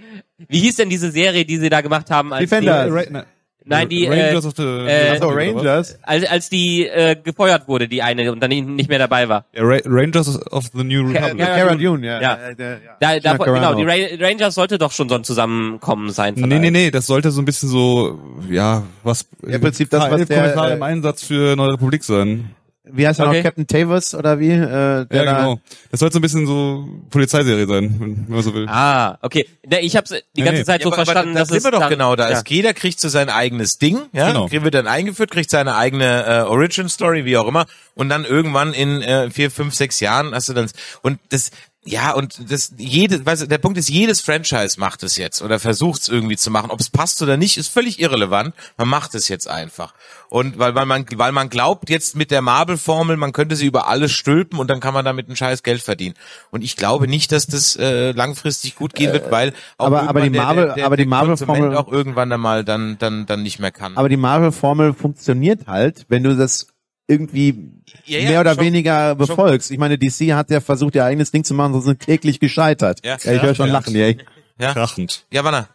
Wie hieß denn diese Serie, die sie da gemacht haben? Als Defender. Die, Ra- na- nein, die Rangers äh, of the äh, So, Rangers. als, als die äh, gefeuert wurde, die eine und dann nicht mehr dabei war. Ja, Ra Rangers of the New Republic. Cara Cara Dune, ja. Ja. Äh, ja. Da, da, genau, die Ra Rangers sollte doch schon so ein Zusammenkommen sein. Nee, nee, nee, das sollte so ein bisschen so, ja, was, Im Prinzip das, was der, Kommissare äh, im Einsatz für Neue Republik sein. Wie heißt er Okay. noch? Captain Tavus oder wie? Äh, der Ja, da, genau. Das sollte so ein bisschen so Polizeiserie sein, wenn man so will. Ah, okay. Ne, ich habe die Nee, ganze nee. Zeit Ja, so aber, verstanden, aber da dass sind es wir doch genau da. Ja. ist. Jeder kriegt so sein eigenes Ding, ja, Genau. genau. wird dann eingeführt, kriegt seine eigene äh, Origin Story, wie auch immer, und dann irgendwann in äh, vier, fünf, sechs Jahren hast du dann und das ja, und das jede, weißt du, der Punkt ist, jedes Franchise macht es jetzt oder versucht es irgendwie zu machen. Ob es passt oder nicht, ist völlig irrelevant. Man macht es jetzt einfach. Und weil, weil man, weil man glaubt jetzt mit der Marvel-Formel, man könnte sie über alles stülpen und dann kann man damit ein scheiß Geld verdienen. Und ich glaube nicht, dass das äh, langfristig gut gehen wird, weil auch aber- aber die Marvel- der, der, aber die Marvel-Formel- auch irgendwann einmal dann, dann, dann nicht mehr kann. Aber die Marvel-Formel funktioniert halt, wenn du das irgendwie Ja, ja, mehr oder schon- weniger befolgst. Ich meine, DC hat ja versucht, ihr eigenes Ding zu machen, sie sind kläglich gescheitert. Ja. ich höre schon Ja. lachen, ey. Krachend. Ja, Wanna.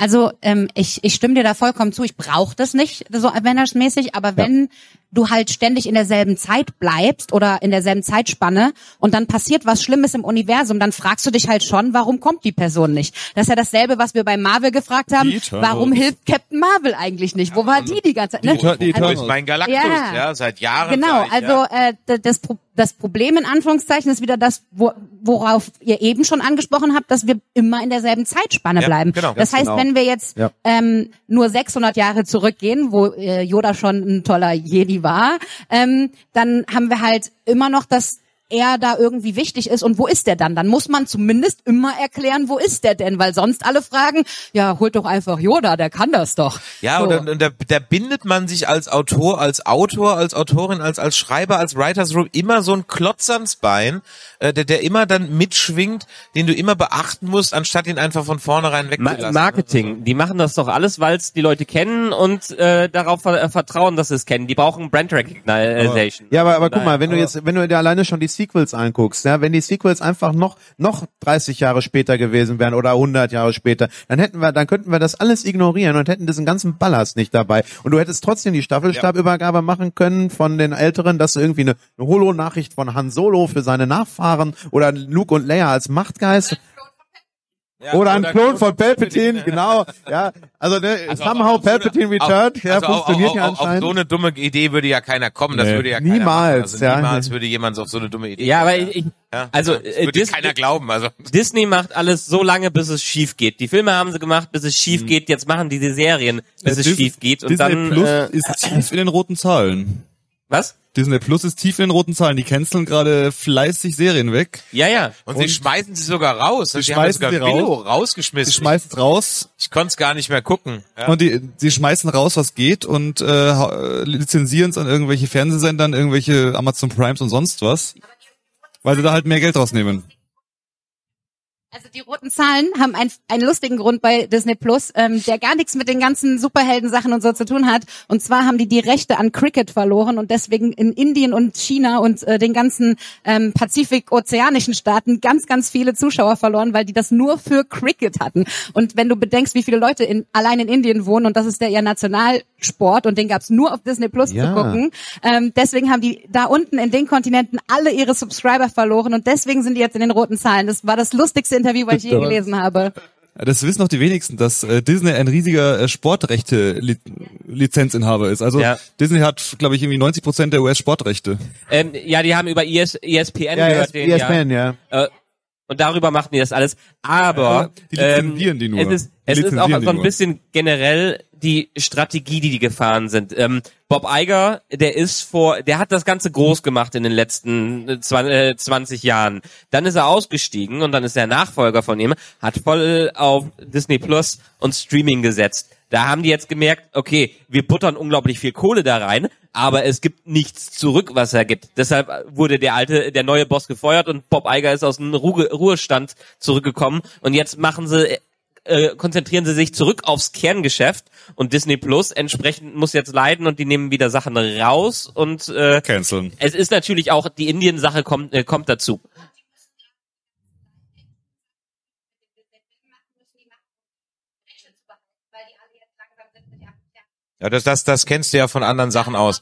Also ähm, ich, ich stimme dir da vollkommen zu. Ich brauche das nicht so Avengers-mäßig, aber wenn du halt ständig in derselben Zeit bleibst oder in derselben Zeitspanne und dann passiert was Schlimmes im Universum, dann fragst du dich halt schon, warum kommt die Person nicht? Das ist ja dasselbe, was wir bei Marvel gefragt haben. Die. Warum hilft Captain Marvel eigentlich nicht? Wo war die die ganze Zeit? Ne? Die Eter- die Wo ist mein Galactus? Ja. Ja, seit Jahren. Genau, also ja. äh, das, Pro das Problem in Anführungszeichen ist wieder das, wo, worauf ihr eben schon angesprochen habt, dass wir immer in derselben Zeitspanne Ja, bleiben. genau. das heißt, genau. wenn wir jetzt Ja. ähm, nur 600 Jahre zurückgehen, wo äh, Yoda schon ein toller Jedi war, ähm, dann haben wir halt immer noch das er da irgendwie wichtig ist und wo ist der dann? Dann muss man zumindest immer erklären, wo ist der denn? Weil sonst alle fragen, ja, holt doch einfach Yoda, der kann das doch. Ja, so. und, und da, da bindet man sich als Autor, als Autor, als Autorin, als als Schreiber, als Writers Room immer so ein Klotz ans Bein, äh, der, der immer dann mitschwingt, den du immer beachten musst, anstatt ihn einfach von vornherein Ma wegzulassen. Marketing, die machen das doch alles, weil es die Leute kennen und äh, darauf ver äh, vertrauen, dass sie es kennen. Die brauchen Brand Recognition. Ja, aber, aber guck mal, wenn du jetzt, wenn du dir alleine schon die Sequels anguckst, ja, wenn die Sequels einfach noch, noch 30 Jahre später gewesen wären oder 100 Jahre später, dann hätten wir, dann könnten wir das alles ignorieren und hätten diesen ganzen Ballast nicht dabei. Und du hättest trotzdem die Staffelstabübergabe machen können von den Älteren, dass du irgendwie eine, eine Holo-Nachricht von Han Solo für seine Nachfahren oder Luke und Leia als Machtgeist Ja, oder ein Klon von Palpatine, (laughs) genau, ja. Also, ne, Also somehow auf so eine- Palpatine returned, auf, ja, also funktioniert auf, ja auf, auf anscheinend. so eine dumme Idee würde ja keiner kommen. Das Nee. würde ja keiner Niemals. Also ja. niemals würde jemand auf so eine dumme Idee Ja, aber kommen. ich, ja. also das äh, würde Dis keiner glauben. Also Disney macht alles so lange, bis es schief geht. Die Filme haben sie gemacht, bis es schief geht. Jetzt machen die die Serien, bis es Dis- schief geht. Und Disney dann Plus äh, ist tief in den roten Zahlen. was? Disney Plus ist tief in den roten Zahlen. Die canceln gerade fleißig Serien weg. Ja, ja. und, sie schmeißen sie sogar raus. Sie Sie haben schmeißen sogar sie raus. rausgeschmissen. Sie schmeißen es raus ich konnte es gar nicht mehr gucken. Ja. und die, sie schmeißen raus, was geht und äh, lizenzieren es an irgendwelche Fernsehsendern, irgendwelche Amazon Primes und sonst was, weil sie da halt mehr Geld rausnehmen. Also die roten Zahlen haben ein, einen lustigen Grund bei Disney Plus, ähm, der gar nichts mit den ganzen Superhelden-Sachen und so zu tun hat. Und zwar haben die die Rechte an Cricket verloren und deswegen in Indien und China und äh, den ganzen ähm, pazifik-ozeanischen Staaten ganz, ganz viele Zuschauer verloren, weil die das nur für Cricket hatten. Und wenn du bedenkst, wie viele Leute in, allein in Indien wohnen und das ist der ihr Nationalsport und den gab's nur auf Disney Plus Ja. zu gucken, ähm, deswegen haben die da unten in den Kontinenten alle ihre Subscriber verloren und deswegen sind die jetzt in den roten Zahlen. Das war das lustigste Interview, was ich je gelesen habe. Ja, Das wissen noch die wenigsten, dass äh, Disney ein riesiger äh, Sportrechte-Lizenzinhaber ist. Also Ja. Disney hat, glaube ich, irgendwie 90 Prozent der US-Sportrechte. Ähm, ja, die haben über ES, ESPN Ja, gehört. ES, den, ESPN, ja. Äh, und darüber machen die das alles. Aber Ja, die lizenzieren die nur. es ist, es ist auch so ein bisschen generell die Strategie, die die gefahren sind. Ähm, Bob Iger, der ist vor, der hat das Ganze groß gemacht in den letzten äh, zwan- äh, 20 Jahren. Dann ist er ausgestiegen und dann ist der Nachfolger von ihm, hat voll auf Disney Plus und Streaming gesetzt. Da haben die jetzt gemerkt, okay, wir buttern unglaublich viel Kohle da rein, aber es gibt nichts zurück, was er gibt. Deshalb wurde der alte, der neue Boss gefeuert und Bob Iger ist aus dem Ruhe, Ruhestand zurückgekommen und jetzt machen sie äh, konzentrieren sie sich zurück aufs Kerngeschäft und Disney Plus entsprechend muss jetzt leiden und die nehmen wieder Sachen raus und äh, Canceln. es ist natürlich auch die Indien-Sache kommt äh, kommt dazu. Ja, das, das, das kennst du ja von anderen Sachen aus.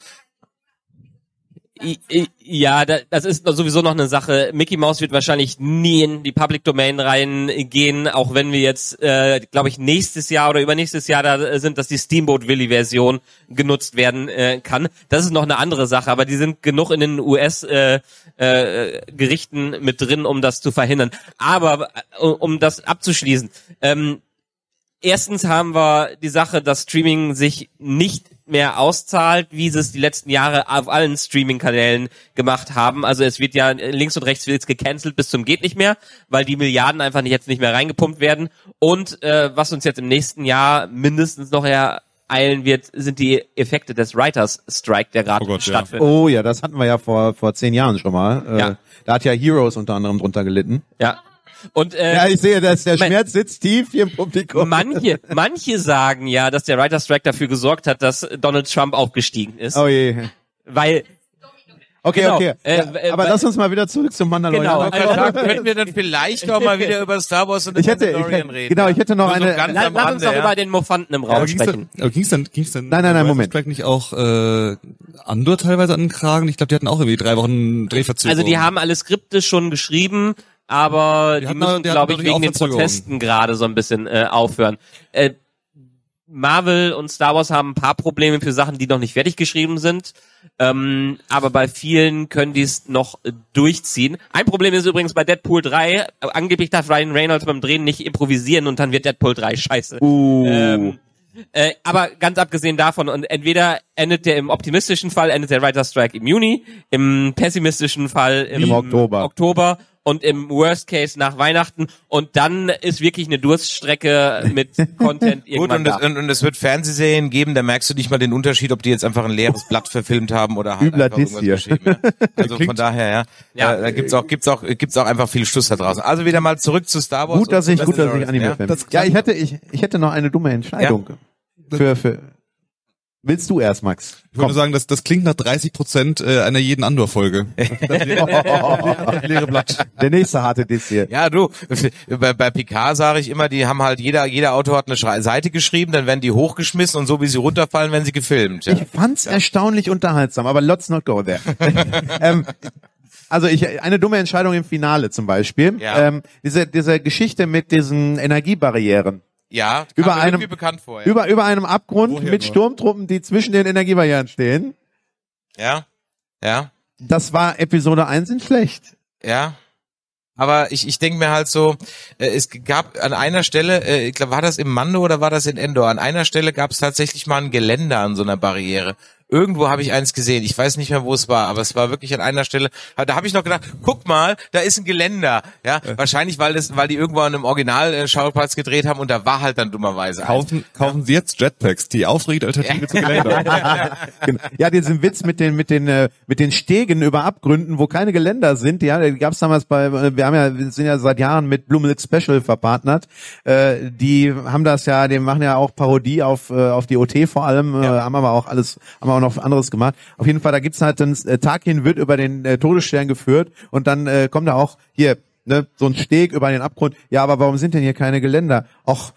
Ja, da- das ist sowieso noch eine Sache. Mickey Mouse wird wahrscheinlich nie in die Public Domain reingehen, auch wenn wir jetzt, äh, glaube ich, nächstes Jahr oder übernächstes Jahr da sind, dass die Steamboat Willie Version genutzt werden äh, kann. Das ist noch eine andere Sache, aber die sind genug in den US äh, äh, Gerichten mit drin, um das zu verhindern. Aber äh, um das abzuschließen, ähm, erstens haben wir die Sache, dass Streaming sich nicht mehr auszahlt, wie sie es die letzten Jahre auf allen Streaming-Kanälen gemacht haben. Also es wird ja links und rechts wird's gecancelt bis zum geht nicht mehr, weil die Milliarden einfach nicht, jetzt nicht mehr reingepumpt werden. Und äh, was uns jetzt im nächsten Jahr mindestens noch ereilen wird, sind die Effekte des Writers Strike, der gerade Oh Gott, ja. stattfindet. Oh ja, das hatten wir ja vor, vor zehn Jahren schon mal. Äh, Ja. Da hat ja Heroes unter anderem drunter gelitten. Ja. Und äh, Ja, ich sehe, dass der mein- Schmerz sitzt tief hier im Publikum. manche, manche sagen ja, dass der Writers Strike dafür gesorgt hat, dass Donald Trump aufgestiegen ist. Oh je. Weil Okay, Genau. okay. Äh, ja, äh, aber weil- lass uns mal wieder zurück zum Mandalorian. Genau. Aber da könnten wir dann vielleicht auch mal wieder über Star Wars und den Ich hätte- ich Mandalorian hätte- reden. genau, ich hätte noch so eine- ganz La, am lass uns doch ja. über den Muffanten im Raum ging's sprechen. dann, aber ging's dann, ging's dann Nein, nein, nein, Moment. Strike nicht auch äh, Andor teilweise an den Kragen? Ich glaube, die hatten auch irgendwie drei Wochen Drehverzögerung. Also die haben alle Skripte schon geschrieben, aber die, hatten müssen, die glaube ich, wegen den. Protesten gerade so ein bisschen äh, aufhören. Äh, Marvel und Star Wars haben ein paar Probleme für Sachen, die noch nicht fertig geschrieben sind. Ähm, aber bei vielen können die es noch äh, durchziehen. Ein Problem ist übrigens bei Deadpool 3, äh, angeblich darf Ryan Reynolds beim Drehen nicht improvisieren und dann wird Deadpool 3 scheiße. Uh. Ähm, äh, aber ganz abgesehen davon, und entweder endet der im optimistischen Fall, endet der Writer Strike im Juni, im pessimistischen Fall im, Im Oktober. Oktober und im Worst Case nach Weihnachten und dann ist wirklich eine Durststrecke mit Content (laughs) Gut, irgendwann und es, da. und, und es wird Fernsehserien geben, da merkst du nicht mal den Unterschied, ob die jetzt einfach ein leeres (laughs) Blatt verfilmt haben oder halt Übler einfach irgendwas hier. geschrieben. Ja. (laughs) Also von daher, ja. Ja. ja. Da gibt's auch, gibt's auch, gibt's auch einfach viel Schluss da draußen. Also wieder mal zurück zu Star Wars. Gut, dass und ich, gut, dass ich Anime-Fan ja. bin. Ja, ich hätte, ich, ich hätte noch eine dumme Entscheidung. Für, für, willst du erst, Max? Ich würde sagen, das, das klingt nach 30 Prozent äh, einer jeden Andor-Folge. (laughs) Leere, Blatt. Der nächste harte Diss hier. Ja, du, bei, bei Picard sage ich immer, die haben halt, jeder, jeder Autor hat eine Schrei- Seite geschrieben, dann werden die hochgeschmissen und so wie sie runterfallen, werden sie gefilmt. Ja. Ich fand's erstaunlich unterhaltsam, aber let's not go there. (laughs) ähm, also ich, eine dumme Entscheidung im Finale zum Beispiel. Ja. Ähm, diese, diese Geschichte mit diesen Energiebarrieren. Ja, Über einem- vor. Ja. Über, über einem Abgrund Woher mit nur? Sturmtruppen, die zwischen den Energiebarrieren stehen. ja, ja. Das war Episode 1 in schlecht. Ja. Aber ich, ich denke mir halt so, äh, es gab an einer Stelle, äh, ich glaube, war das im Mando oder war das in Endor? An einer Stelle gab es tatsächlich mal ein Geländer an so einer Barriere. Irgendwo habe ich eins gesehen. Ich weiß nicht mehr, wo es war, aber es war wirklich an einer Stelle. Da habe ich noch gedacht, guck mal, da ist ein Geländer. Ja, wahrscheinlich, weil das, weil die irgendwo an einem Original-Schauplatz gedreht haben und da war halt dann dummerweise eins. Kaufen, kaufen Sie jetzt Jetpacks, die aufregende Alternative zu Geländer. (laughs) Ja, diesen Witz mit den mit den äh, mit den Stegen über Abgründen, wo keine Geländer sind. Ja, die gab's damals bei. äh, Wir haben ja wir sind ja seit Jahren mit Blumel Special verpartnert. Äh, die haben das ja, die machen ja auch Parodie auf äh, auf die OT vor allem. Äh, haben aber auch alles, haben auch noch anderes gemacht. Auf jeden Fall, da gibt's halt ein äh, Tarkin wird über den äh, Todesstern geführt und dann äh, kommt da auch hier ne, so ein Steg über den Abgrund. Ja, aber warum sind denn hier keine Geländer? Ach,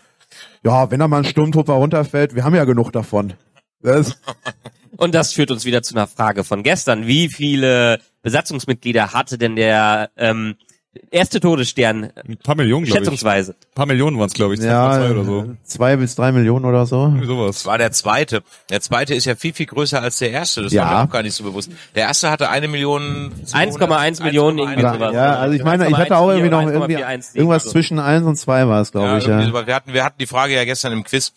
ja, wenn da mal ein Sturmtrupp runterfällt, wir haben ja genug davon. Das, (laughs) Und das führt uns wieder zu einer Frage von gestern. Wie viele Besatzungsmitglieder hatte denn der ähm, erste Todesstern Ein paar Millionen, glaube ich. schätzungsweise? Ein paar Millionen waren es, glaube ich. Ja, Zwei oder so. zwei bis drei Millionen oder so. Sowas. Das war der zweite. Der zweite ist ja viel, viel größer als der erste. Das Ja. war mir auch gar nicht so bewusst. Der erste hatte eine Million. 1,1 Millionen irgendwie Ja, sowas. ja, also ich meine, ich hatte auch irgendwie noch irgendwie 1,41, irgendwas zwischen eins und zwei war es, glaube Ja, ich. Ja. Wir hatten, wir hatten die Frage ja gestern im Quiz.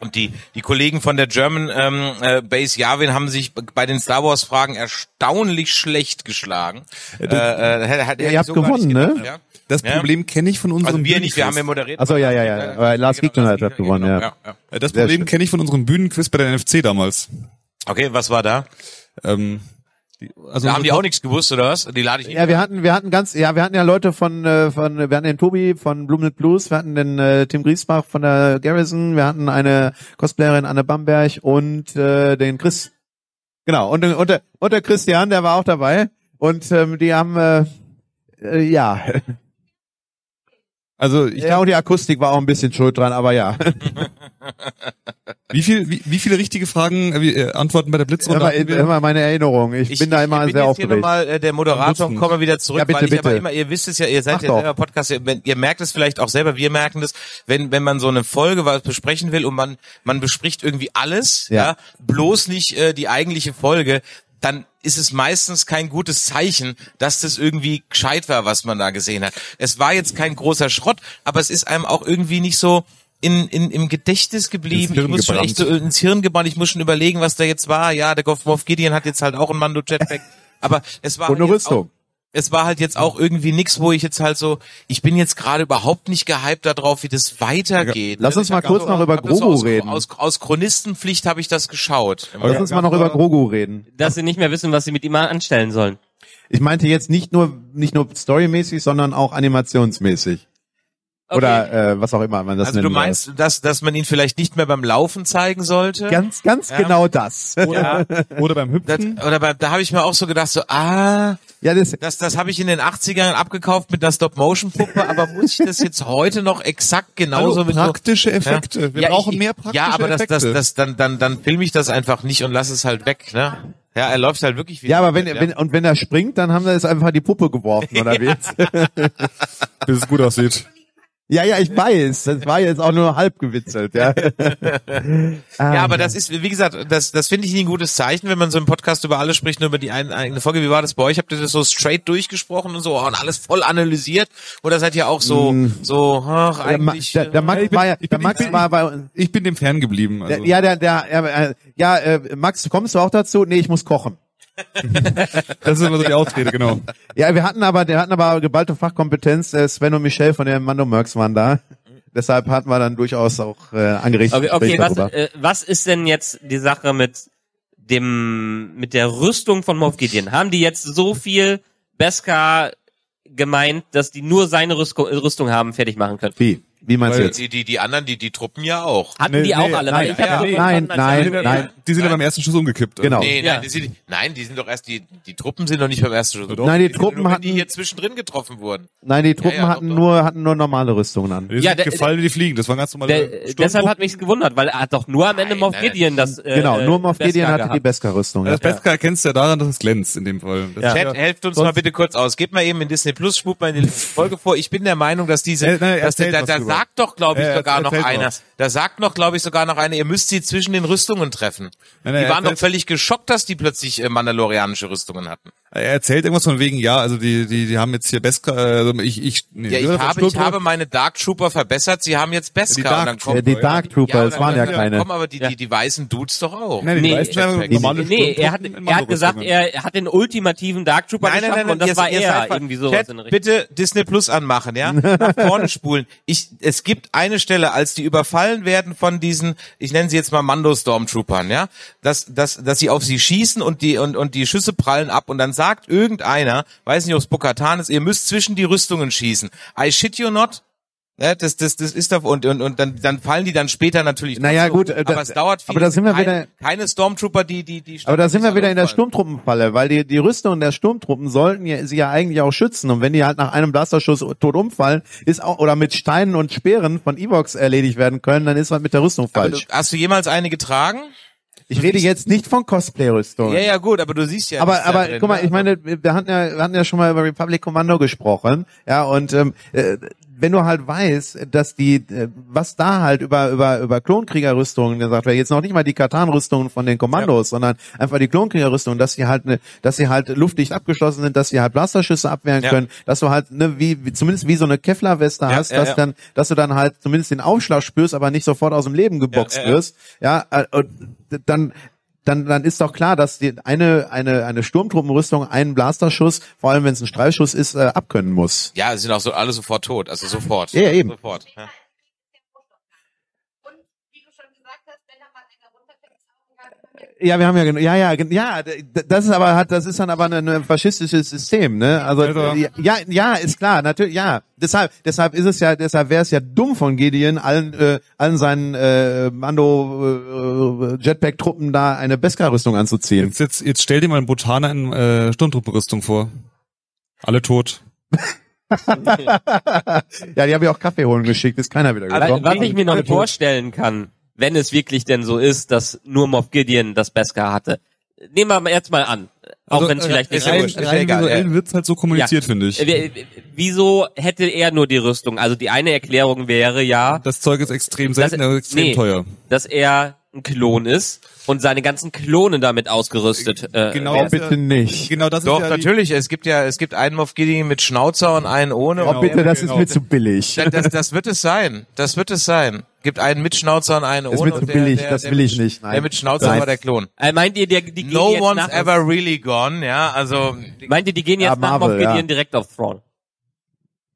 Und die, die Kollegen von der German ähm, äh, Base Yavin haben sich bei den Star Wars Fragen erstaunlich schlecht geschlagen. Äh, äh, hätte- hätte ihr habt so gewonnen, ne? gedacht, Ja? Das Ja. Problem kenne ich von unserem Also wir nicht, wir haben ja Bühnenquiz. moderiert. Ach so, ja, ja, ja. Aber Lars Genau, Giegner Lars hat gewonnen, genau, ja. Äh, Das Sehr Problem kenne ich von unserem Bühnenquiz bei der NFC damals. Okay, was war da? Ähm, die, also Da haben die auch nichts gewusst, oder was? Die lade ich Ja, wir hatten, wir hatten ganz, ja, wir hatten ja Leute von, äh, von, wir hatten den Tobi von Blumnet Blues, wir hatten den äh, Tim Griesbach von der Garrison, wir hatten eine Cosplayerin Anne Bamberg und äh, den Chris. Genau, und, und, der, und der Christian, der war auch dabei. Und ähm, die haben, äh, äh, ja, Also ich ja, und die Akustik war auch ein bisschen schuld dran, aber ja. (laughs) Wie viel, wie, wie viele richtige Fragen, äh, wie, äh, Antworten bei der Blitzrunde Immer, wir? immer meine Erinnerung. Ich, bin da immer ich bin sehr jetzt hier aufgeregt. nochmal äh, der Moderator und komme wieder zurück, Ja, bitte, weil ich aber bitte. immer, ihr wisst es ja, ihr seid Mach ja doch. selber Podcast, ihr, wenn- ihr merkt es vielleicht auch selber, wir merken das, wenn, wenn man so eine Folge was besprechen will und man, man bespricht irgendwie alles, ja, Ja. bloß nicht äh, die eigentliche Folge, dann ist es meistens kein gutes Zeichen, dass das irgendwie gescheit war, was man da gesehen hat. Es war jetzt kein großer Schrott, aber es ist einem auch irgendwie nicht so in, in, im Gedächtnis geblieben. Ich muss schon echt so ins Hirn gebrannt. Ich muss schon überlegen, was da jetzt war. Ja, der Goff Gideon hat jetzt halt auch ein Mando Jetpack. Aber es war Und eine halt Rüstung. Es war halt jetzt auch irgendwie nix, wo ich jetzt halt so, ich bin jetzt gerade überhaupt nicht gehypt darauf, wie das weitergeht. Lass uns Ich mal kurz so- noch über so Grogu aus, reden. Aus, aus Chronistenpflicht habe ich das geschaut. Lass uns mal noch über Grogu reden. Dass sie nicht mehr wissen, was sie mit ihm anstellen sollen. Ich meinte jetzt nicht nur nicht nur storymäßig, sondern auch animationsmäßig. Oder äh, was auch immer man das Also du meinst, dass, dass man ihn vielleicht nicht mehr beim Laufen zeigen sollte? Ganz, ganz Ja. genau das. ja. Oder beim Das, Hüpfen. oder bei, da habe ich mir auch so gedacht, so, ah, ja, das, das, das habe ich in den 80ern abgekauft mit einer Stop-Motion-Puppe, aber muss ich das jetzt heute noch exakt genauso Hallo, mit so, praktische Effekte. Wir Ja, brauchen ich- mehr praktische Ja, aber das, Effekte. das, das, dann, dann, dann film ich das einfach nicht und lass es halt weg, ne? Ja, er läuft halt wirklich wie ja, aber wenn, ja. wenn, und wenn er springt, dann haben wir es einfach die Puppe geworfen, oder (laughs) wie? bis es gut aussieht. Ja, ja, ich weiß. Das war jetzt auch nur halb gewitzelt, ja. (laughs) Ja, aber das ist, wie gesagt, das, das finde ich nie ein gutes Zeichen, wenn man so im Podcast über alles spricht, nur über die ein, eigene Folge. Wie war das bei euch? Habt ihr das so straight durchgesprochen und so und alles voll analysiert? Oder seid ihr auch so, so, ach, eigentlich, der, der Max Ich bin- war ja, ich der bin- Max ich war bei uns. Ich bin dem fern geblieben. Also. Ja, der, der, äh, ja, äh, Max, kommst du auch dazu? Nee, ich muss kochen. (laughs) Das ist immer so die Ausrede, genau. Ja, wir hatten aber, wir hatten aber geballte Fachkompetenz. Äh, Sven und Michelle von der Mando Mercs waren da. Deshalb hatten wir dann durchaus auch äh, angeregt. Okay, okay was, äh, was ist denn jetzt die Sache mit dem, mit der Rüstung von Moff Gideon? Haben die jetzt so viel Beskar gemeint, dass die nur seine Rüstung, Rüstung haben fertig machen können? Wie? Wie meinst du jetzt? die, die, die anderen, die, die Truppen ja auch. Hatten Nee, die auch nee, alle? nein, ich hab ja, so nein, nein, die- nein. Die sind ja beim ersten Schuss umgekippt. Also. Genau. Nee, Ja. nein, die sind, nein, die sind doch erst, die, die Truppen sind doch nicht beim ersten Schuss. Nein, die sind Truppen nur, hatten- die hier zwischendrin getroffen wurden. Nein, die Truppen Ja, ja, hatten doch, doch. nur hatten nur normale Rüstungen an. Die sind Ja, der- gefallen wie die Fliegen. Das war ganz normal. Der, deshalb hat mich's gewundert, weil er hat doch nur am Ende Nein, Moff nein, Gideon das äh, Genau, nur Moff Beskar Gideon hatte gehabt. die Beskar-Rüstung. Ja. das Beste erkennst du ja daran, dass es glänzt in dem Fall. Ja. Chat, helft uns mal bitte kurz aus. Gebt mal eben in Disney Plus, spult mal in die Folge vor. Ich bin der Meinung, dass diese, Äh, dass, erzählt sagt doch, glaube ich, Äh, sogar noch einer, was. da sagt noch, glaube ich, sogar noch einer, ihr müsst sie zwischen den Rüstungen treffen. Nein, nein, die waren doch völlig geschockt, dass die plötzlich äh, mandalorianische Rüstungen hatten. Er erzählt irgendwas von wegen, ja, also die, die, die haben jetzt hier Beskar, also ich, ich, nee, Ja, ich habe, ich habe meine Dark Trooper verbessert, sie haben jetzt Beskar. Die Dark und dann kommt, Äh, die Dark Trooper, und das waren ja keine. Kommen aber die, die, die weißen Dudes doch auch. Nein, die Nee, weißen Jetpacks. normale Nee, er hat, er hat gesagt, er hat den ultimativen Dark Trooper Nein, nein, geschaffen nein, und das ihr- war er, irgendwie sowas Chat, in Richtung. bitte Disney Plus anmachen, ja? (laughs) Nach vorne spulen. Ich, es gibt eine Stelle, als die überfallen werden von diesen, ich nenne sie jetzt mal Mando Stormtroopern, ja? Dass, dass, dass sie auf sie schießen und die, und, und die Schüsse prallen ab und dann sagt irgendeiner, weiß nicht, ob es Bokatan ist, ihr müsst zwischen die Rüstungen schießen. I shit you not. Ja, das, das, das ist doch, und, und, und dann, dann fallen die dann später natürlich. Naja, trotzdem. gut, äh, aber da- es dauert viel. aber da sind wir Kein- wieder- Keine Stormtrooper, die, die, die. Aber da sind wir wieder in der Sturm. Sturmtruppenfalle, weil die, die Rüstungen der Sturmtruppen sollten ja, sie ja eigentlich auch schützen. Und wenn die halt nach einem Blasterschuss tot umfallen, ist auch, oder mit Steinen und Speeren von Evox erledigt werden können, dann ist was mit der Rüstung Aber du, falsch. hast du jemals eine getragen? Ich rede jetzt nicht von Cosplay-Rüstungen. Ja, ja, gut, aber du siehst ja. aber aber drin, guck mal, ne? ich meine, wir hatten ja wir hatten ja schon mal über Republic Commando gesprochen, ja und ähm, äh, wenn du halt weißt, dass die äh, was da halt über über über Klonkriegerrüstungen gesagt wird, jetzt noch nicht mal die Katan-Rüstungen von den Kommandos, sondern einfach die Klonkriegerrüstungen, dass sie halt ne, dass sie halt luftdicht abgeschlossen sind, dass sie halt Blasterschüsse abwehren Ja. können, dass du halt ne wie, wie zumindest wie so eine Kevlar-Weste Ja, hast, ja, dass ja. dann dass du dann halt zumindest den Aufschlag spürst, aber nicht sofort aus dem Leben geboxt Ja, ja, ja. wirst, ja äh, und dann dann, dann ist doch klar, dass die eine, eine, eine Sturmtruppenrüstung einen Blasterschuss, vor allem wenn es ein Streifschuss ist, äh, abkönnen muss. Ja, sie sind auch so alle sofort tot, also sofort. Ja, ja, eben. Sofort. Ja. Ja, wir haben ja, gen- ja, ja, ja, das ist aber, hat, das ist dann aber ein, ein faschistisches System, ne? Also, Also- ja, ja, ist klar, natürlich, ja. Deshalb, deshalb ist es ja, deshalb wäre es ja dumm von Gideon, allen, äh, allen seinen äh, Mando äh, Jetpack-Truppen da eine Beskar-Rüstung anzuziehen. Jetzt, jetzt, jetzt stell dir mal einen Botaner in äh, Sturmtruppenrüstung vor. Alle tot. (laughs) ja, die habe ich auch Kaffee holen geschickt, ist keiner wieder Aber gekommen. was ich mir noch vorstellen kann, wenn es wirklich denn so ist, dass nur Moff Gideon das Beskar hatte. Nehmen wir jetzt mal an, auch Also, wenn es äh, vielleicht nicht so rein, wurscht, ist ja rein visuell ja. wird's halt so kommuniziert, finde ich. Wieso hätte er nur die Rüstung? Also die eine Erklärung wäre ja, Das Zeug ist extrem dass, selten, aber extrem nee, teuer. dass er ein Klon ist und seine ganzen Klone damit ausgerüstet. Äh, Genau. Oh, das ist bitte nicht. Genau das Doch, ist ja natürlich. Es gibt ja, es gibt einen Moff Gideon mit Schnauzer und einen ohne. Oh, und bitte, der- das ist genau. mir zu billig. das, das, das wird es sein. Das wird es sein. Gibt einen mit Schnauzer und einen Das ohne. wird zu und der- billig, der- das der will mit- ich nicht, nein. Der mit Schnauzer Nein. war der Klon. äh, meint ihr, die, die gehen No jetzt one's nach, ever really gone, ja, also, meint ihr, die gehen jetzt Ja, nach Marvel, Moff Gideon ja. direkt auf Thrawn?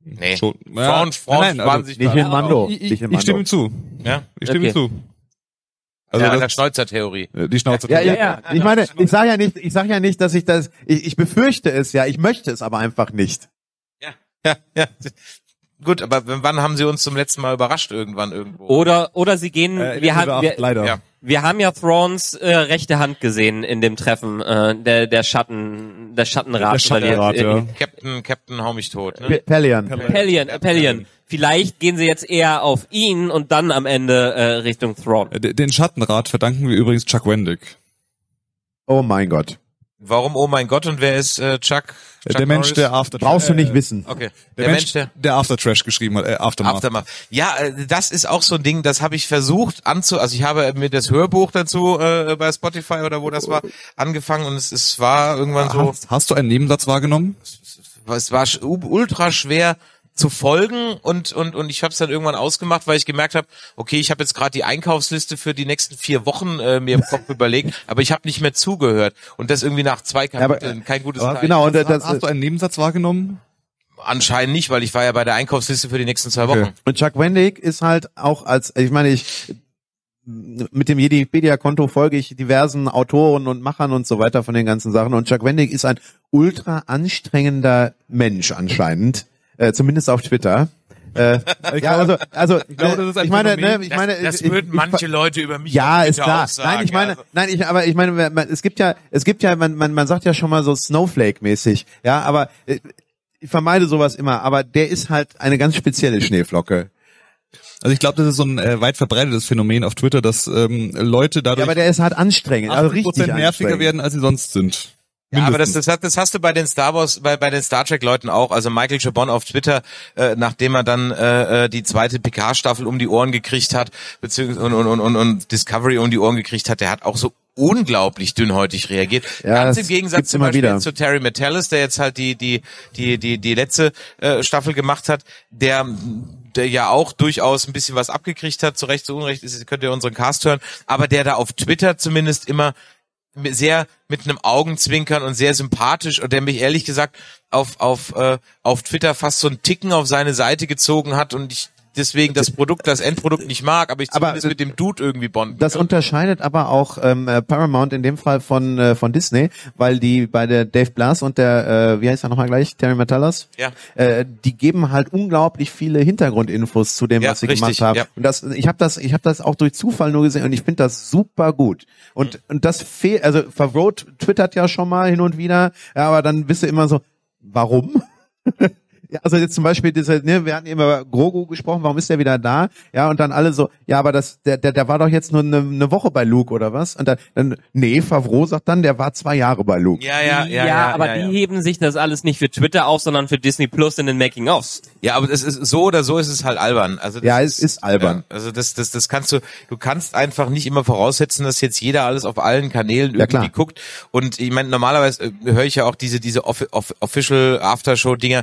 nee. schon. Frauen, Frauen nein, nein, sparen also, sich Nicht in Mando. ich, Nicht ich, in ich stimme zu. Ja, Ich stimme Okay. ihm zu. Also ja, das, der Schnäuzer-Theorie. äh, die Schnauze. Ja, ja, ja. Ich meine, ich sage ja nicht, ich sage ja nicht, dass ich das, ich, ich befürchte es ja, ich möchte es aber einfach nicht. Ja, ja, ja. Gut, aber wann haben sie uns zum letzten Mal überrascht irgendwann irgendwo? Oder oder sie gehen. Äh, wir, haben, wir, leider. Ja. wir haben ja Thrawns äh, rechte Hand gesehen in dem Treffen äh, der der Schatten der Schattenrat. Der Schattenrat, ja. Captain, Captain, hau mich tot. Ne? Pe- Pellion. Pellion, äh, Pellion. Vielleicht gehen sie jetzt eher auf ihn und dann am Ende äh, Richtung Thrawn. Äh, Den Schattenrat verdanken wir übrigens Chuck Wendig. Oh mein Gott. Warum, oh mein Gott, und wer ist äh, Chuck? Äh, Chuck der Mensch, Norris? der After Brauchst du nicht wissen. Okay. der, Mensch, der, der After Trash geschrieben hat, äh, Aftermath. Aftermath. Ja, äh, das ist auch so ein Ding, das habe ich versucht anzu, also ich habe mir das Hörbuch dazu äh, bei Spotify oder wo das war angefangen und es, es war irgendwann so, Hast, hast du einen Nebensatz wahrgenommen? es war ultra schwer zu folgen und und und ich habe es dann irgendwann ausgemacht, weil ich gemerkt habe, okay, ich habe jetzt gerade die Einkaufsliste für die nächsten vier Wochen äh, mir im (laughs) Kopf überlegt, aber ich habe nicht mehr zugehört und das irgendwie nach zwei aber, Kapiteln, kein gutes Aber Zeichen. genau, und Hast, das, hast du einen Nebensatz wahrgenommen? Anscheinend nicht, weil ich war ja bei der Einkaufsliste für die nächsten zwei Wochen. Und Chuck Wendig ist halt auch als, ich meine, ich mit dem Wikipedia-Konto folge ich diversen Autoren und Machern und so weiter von den ganzen Sachen. Und Chuck Wendig ist ein ultra anstrengender Mensch anscheinend, äh, zumindest auf Twitter. Äh, (laughs) ja, also, also ich, glaube, das ist ein ich meine, ne, ich meine, das ich, würden ich, manche Leute über mich ja, ist klar. auch sagen, nein, ich meine, also. nein, ich, aber ich meine, man, es gibt ja, es gibt ja, man, man, man sagt ja schon mal so Snowflake-mäßig, ja, aber äh, ich vermeide sowas immer, aber der ist halt eine ganz spezielle Schneeflocke. Also ich glaube, das ist so ein äh, weit verbreitetes Phänomen auf Twitter, dass ähm, Leute Ja, dadurch aber der ist halt anstrengend, also 80% richtig nerviger anstrengend. werden, als sie sonst sind. Ja, aber das, das, hast- das hast du bei den Star Wars, bei, bei den Star Trek Leuten auch. Also Michael Chabon auf Twitter, äh, nachdem er dann äh, äh, die zweite Picard-Staffel um die Ohren gekriegt hat, beziehungsweise und, und, und, und, Discovery um die Ohren gekriegt hat, der hat auch so unglaublich dünnhäutig reagiert. Ja, Ganz im Gegensatz zum Beispiel wieder. zu Terry Metallis, der jetzt halt die die die die die letzte äh, Staffel gemacht hat, der der ja auch durchaus ein bisschen was abgekriegt hat, zu Recht, zu Unrecht, ist, könnt ihr unseren Cast hören, aber der da auf Twitter zumindest immer sehr mit einem Augenzwinkern und sehr sympathisch und der mich ehrlich gesagt auf auf äh, auf Twitter fast so einen Ticken auf seine Seite gezogen hat und ich deswegen das Produkt, das Endprodukt nicht mag, aber ich Aber mit dem Dude irgendwie bonden. Das kann. unterscheidet aber auch ähm, äh, Paramount in dem Fall von äh, von Disney, weil die bei der Dave Blas und der äh, wie heißt er nochmal gleich Terry Metallas, Ja. äh, die geben halt unglaublich viele Hintergrundinfos zu dem, Ja, was sie richtig, gemacht haben. ja. Und das, ich habe das, ich habe das auch durch Zufall nur gesehen und ich finde das super gut. Und und das fehlt, also Favreau twittert ja schon mal hin und wieder, ja, aber dann bist du immer so, warum? (laughs) Ja, also jetzt zum Beispiel, diese, ne, wir hatten eben über Grogu gesprochen, warum ist der wieder da? Ja, und dann alle so, ja, aber das, der, der, der war doch jetzt nur eine, eine Woche bei Luke oder was? Und dann, dann nee, Favreau sagt dann, der war zwei Jahre bei Luke. ja, ja, ja, Ja, ja, aber ja, die ja. heben sich das alles nicht für Twitter auf, sondern für Disney Plus in den Making-ofs. Ja, aber es ist so oder so ist es halt albern. Also das Ja, es ist albern. Ja, also das, das, das kannst du, du kannst einfach nicht immer voraussetzen, dass jetzt jeder alles auf allen Kanälen Ja, irgendwie klar. guckt. Und ich meine, normalerweise äh, höre ich ja auch diese, diese Offi Off Official Aftershow Dinger.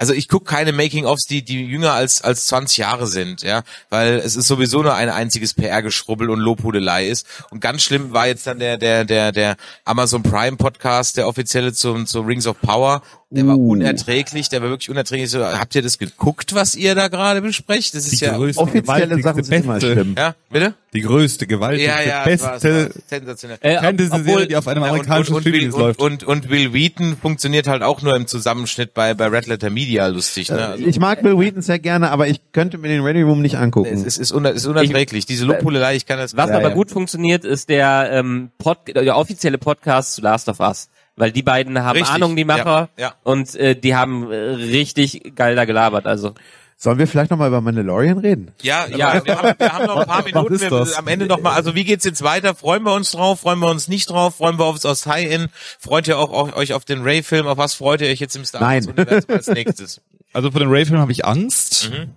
Also ich gucke keine Making-ofs, die die jünger als als 20 Jahre sind, ja, weil es ist sowieso nur ein einziges PR-Geschrubbel und Lobhudelei ist. Und ganz schlimm war jetzt dann der der der der Amazon Prime Podcast, der offizielle zum zu Rings of Power. Der war Uh. unerträglich, der war wirklich unerträglich. So, habt ihr das geguckt, was ihr da gerade besprecht? Das ist Die ja größte, Offizielle Sachen sind immer beste, schlimm. ja, bitte? Die größte, gewaltigste, Ja, ja, es war, war beste sensationell. Äh, Fantasy-Serie, die auf einem Ja, und, und, amerikanischen und, und, und, und Will Wheaton funktioniert halt auch nur im Zusammenschnitt bei, bei Red Letter Media lustig. Ne? Also, Ich mag Bill Wheaton sehr gerne, aber ich könnte mir den Ready Room nicht angucken. es, ist, uner, es ist unerträglich. Diese Lobhudelei, ich kann das... Was Ja, aber ja. gut funktioniert, ist der, ähm, Pod der offizielle Podcast zu Last of Us. Weil die beiden haben Richtig, Ahnung, die Macher, ja, ja. und äh, die haben äh, richtig geil da gelabert. Also Sollen wir vielleicht nochmal über Mandalorian reden? Ja, Ja. Wir, haben, wir haben noch ein paar (laughs) Minuten. Wir, das? am Ende noch mal. Also wie geht's jetzt weiter? Freuen wir uns drauf? Freuen wir uns nicht drauf? Freuen wir uns aufs Tie-In? Freut ihr auch, auch euch auf den Ray-Film? Auf was freut ihr euch jetzt im Star Nein. Wars Universum als nächstes? (laughs) Also vor den Ray-Film habe ich Angst. Mhm.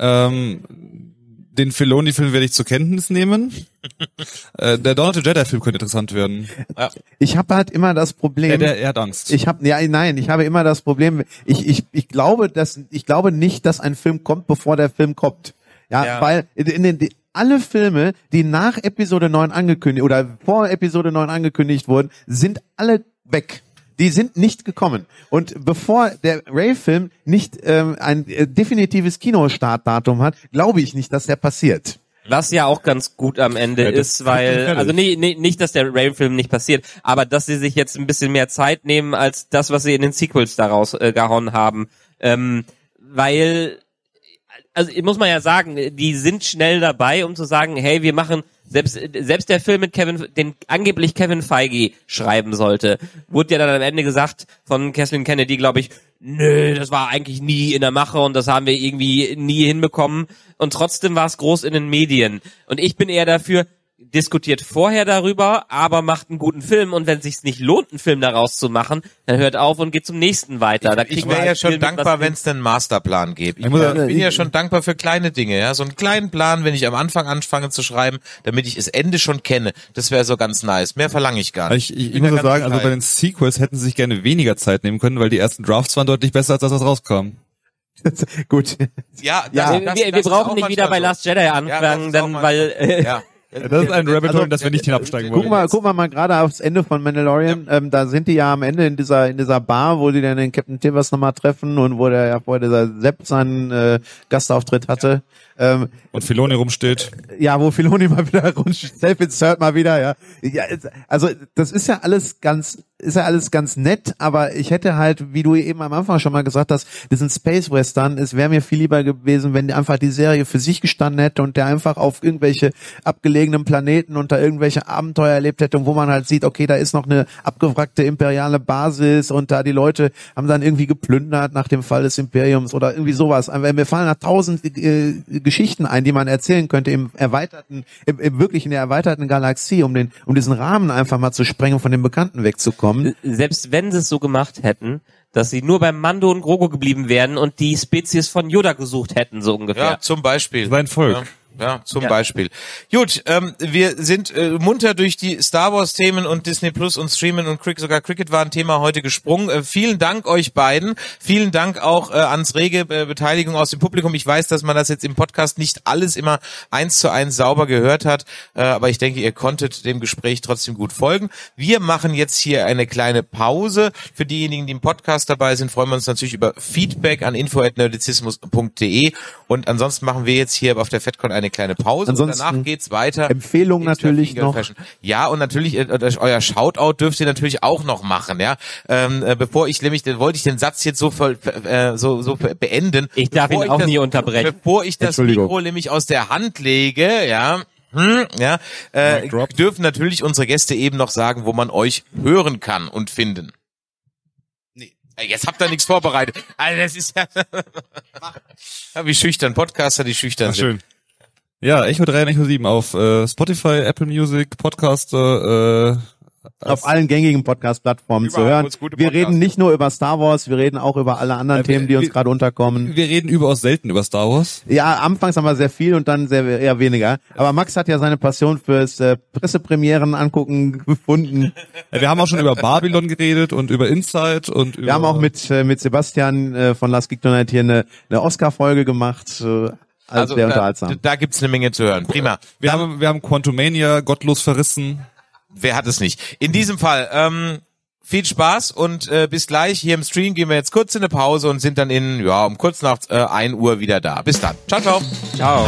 Ähm, den Filoni-Film werde ich zur Kenntnis nehmen. (laughs) äh, der Dawn of the Jedi-Film könnte interessant werden. Ich habe halt immer das Problem. Er, der, er hat Angst. Ich habe ja nein, ich habe immer das Problem. Ich ich ich glaube, dass ich glaube nicht, dass ein Film kommt, bevor der Film kommt. Ja, Ja. weil in, in den die, alle Filme, die nach Episode 9 angekündigt oder vor Episode 9 angekündigt wurden, sind alle weg. Die sind nicht gekommen. Und bevor der Ray-Film nicht ähm, ein äh, definitives Kinostartdatum hat, glaube ich nicht, dass der passiert. Was ja auch ganz gut am Ende Ja, ist, weil, also nee, nee, nicht, dass der Rail-Film nicht passiert, aber dass sie sich jetzt ein bisschen mehr Zeit nehmen als das, was sie in den Sequels daraus äh, gehauen haben. Ähm, weil also muss man ja sagen, die sind schnell dabei, um zu sagen, hey, wir machen selbst selbst der Film mit Kevin, den angeblich Kevin Feige schreiben sollte, wurde ja dann am Ende gesagt von Kathleen Kennedy, glaube ich, nö, das war eigentlich nie in der Mache und das haben wir irgendwie nie hinbekommen. Und trotzdem war es groß in den Medien. Und ich bin eher dafür, diskutiert vorher darüber, aber macht einen guten Film und wenn es sich nicht lohnt, einen Film daraus zu machen, dann hört auf und geht zum nächsten weiter. Da Ich wir wäre halt ja schon dankbar, wenn es einen Masterplan gibt. Ich, Ich muss bin- ja- bin ja schon dankbar für kleine Dinge, ja. So einen kleinen Plan, wenn ich am Anfang anfange zu schreiben, damit ich das Ende schon kenne. Das wäre so ganz nice. Mehr verlange ich gar nicht. Ich, ich, ich muss ja sagen, also bei den Sequels hätten sie sich gerne weniger Zeit nehmen können, weil die ersten Drafts waren deutlich besser als das, was rauskam. (laughs) Gut. ja, Ja, wir, wir, wir brauchen nicht wieder bei Last Jedi anfangen, dann weil äh, ja. Das ist ein Rabbit Hole, Also, in das wir nicht hinabsteigen Guck wollen. mal, guck mal mal gerade aufs Ende von Mandalorian. Ähm, da sind die ja am Ende in dieser in dieser Bar, wo die dann den Captain Tibers nochmal treffen und wo der ja vorher dieser Sepp seinen äh, Gastauftritt hatte. Ähm, Und Filoni rumsteht. ja, wo Filoni mal wieder (laughs) rutscht, Self-Insert mal wieder, ja. ja. Also das ist ja alles ganz, ist ja alles ganz nett, aber ich hätte halt, wie du eben am Anfang schon mal gesagt hast, diesen Space Western, es wäre mir viel lieber gewesen, wenn einfach die Serie für sich gestanden hätte und der einfach auf irgendwelche abgelegenen Planeten und da irgendwelche Abenteuer erlebt hätte, und wo man halt sieht, okay, da ist noch eine abgewrackte imperiale Basis und da die Leute haben dann irgendwie geplündert nach dem Fall des Imperiums oder irgendwie sowas. Mir fallen da tausend äh, Geschichten ein, die man erzählen könnte im erweiterten, im, im wirklich in der erweiterten Galaxie, um den, um diesen Rahmen einfach mal zu sprengen, von dem Bekannten wegzukommen. Selbst wenn sie es so gemacht hätten, dass sie nur beim Mando und Grogu geblieben wären und die Spezies von Yoda gesucht hätten, so ungefähr. Ja, zum Beispiel. Sein Volk. Ja. Ja, zum Ja. Beispiel. Gut, ähm, wir sind äh, munter durch die Star Wars Themen und Disney Plus und Streamen und Cricket, sogar Cricket war ein Thema heute gesprungen. Äh, vielen Dank euch beiden. Vielen Dank auch äh, ans rege äh, Beteiligung aus dem Publikum. Ich weiß, dass man das jetzt im Podcast nicht alles immer eins zu eins sauber gehört hat, äh, aber ich denke, ihr konntet dem Gespräch trotzdem gut folgen. Wir machen jetzt hier eine kleine Pause. Für diejenigen, die im Podcast dabei sind, freuen wir uns natürlich über Feedback an info@nerdizismus.de und ansonsten machen wir jetzt hier auf der FedCon eine kleine Pause Ansonsten und danach geht's weiter. Empfehlung Geht's natürlich Finger noch. Fashion. Ja, und natürlich äh, euer Shoutout dürft ihr natürlich auch noch machen, ja. Ähm, äh, bevor ich nämlich, dann wollte ich den Satz jetzt so voll, äh, so so beenden. Ich darf ihn auch das, nie unterbrechen. Bevor ich das. Mikro nämlich aus der Hand lege, ja. Hm, ja, äh, dürfen natürlich unsere Gäste eben noch sagen, wo man euch hören kann und finden. Nee. Äh, Jetzt habt ihr nichts vorbereitet. Also das ist ja, (laughs) ja wie schüchtern Podcaster, die schüchtern Ach, sind. schön. Ja, Echo 3 und Echo 7 auf äh, Spotify, Apple Music, Podcaster, äh, auf allen gängigen Podcast-Plattformen zu hören. Wir reden nicht nur über Star Wars, wir reden auch über alle anderen Ja, wir- Themen, die uns gerade unterkommen. wir reden überaus selten über Star Wars. Ja, anfangs haben wir sehr viel und dann sehr eher weniger. Aber Max hat ja seine Passion fürs äh, Pressepremieren angucken (laughs) gefunden. Ja, wir haben auch schon über Babylon geredet und über Inside und über Wir haben auch mit äh, mit Sebastian äh, von Last Geek Tonight hier eine, eine Oscar-Folge gemacht. Äh, also sehr da, unterhaltsam. da gibt's eine Menge zu hören. Prima. wir haben wir haben Quantumania gottlos verrissen. Wer hat es nicht? In diesem Fall, ähm, viel Spaß und äh, bis gleich. Hier im Stream gehen wir jetzt kurz in eine Pause und sind dann in, ja, um kurz nach äh, 1 Uhr wieder da. Bis dann. Ciao, ciao. Ciao.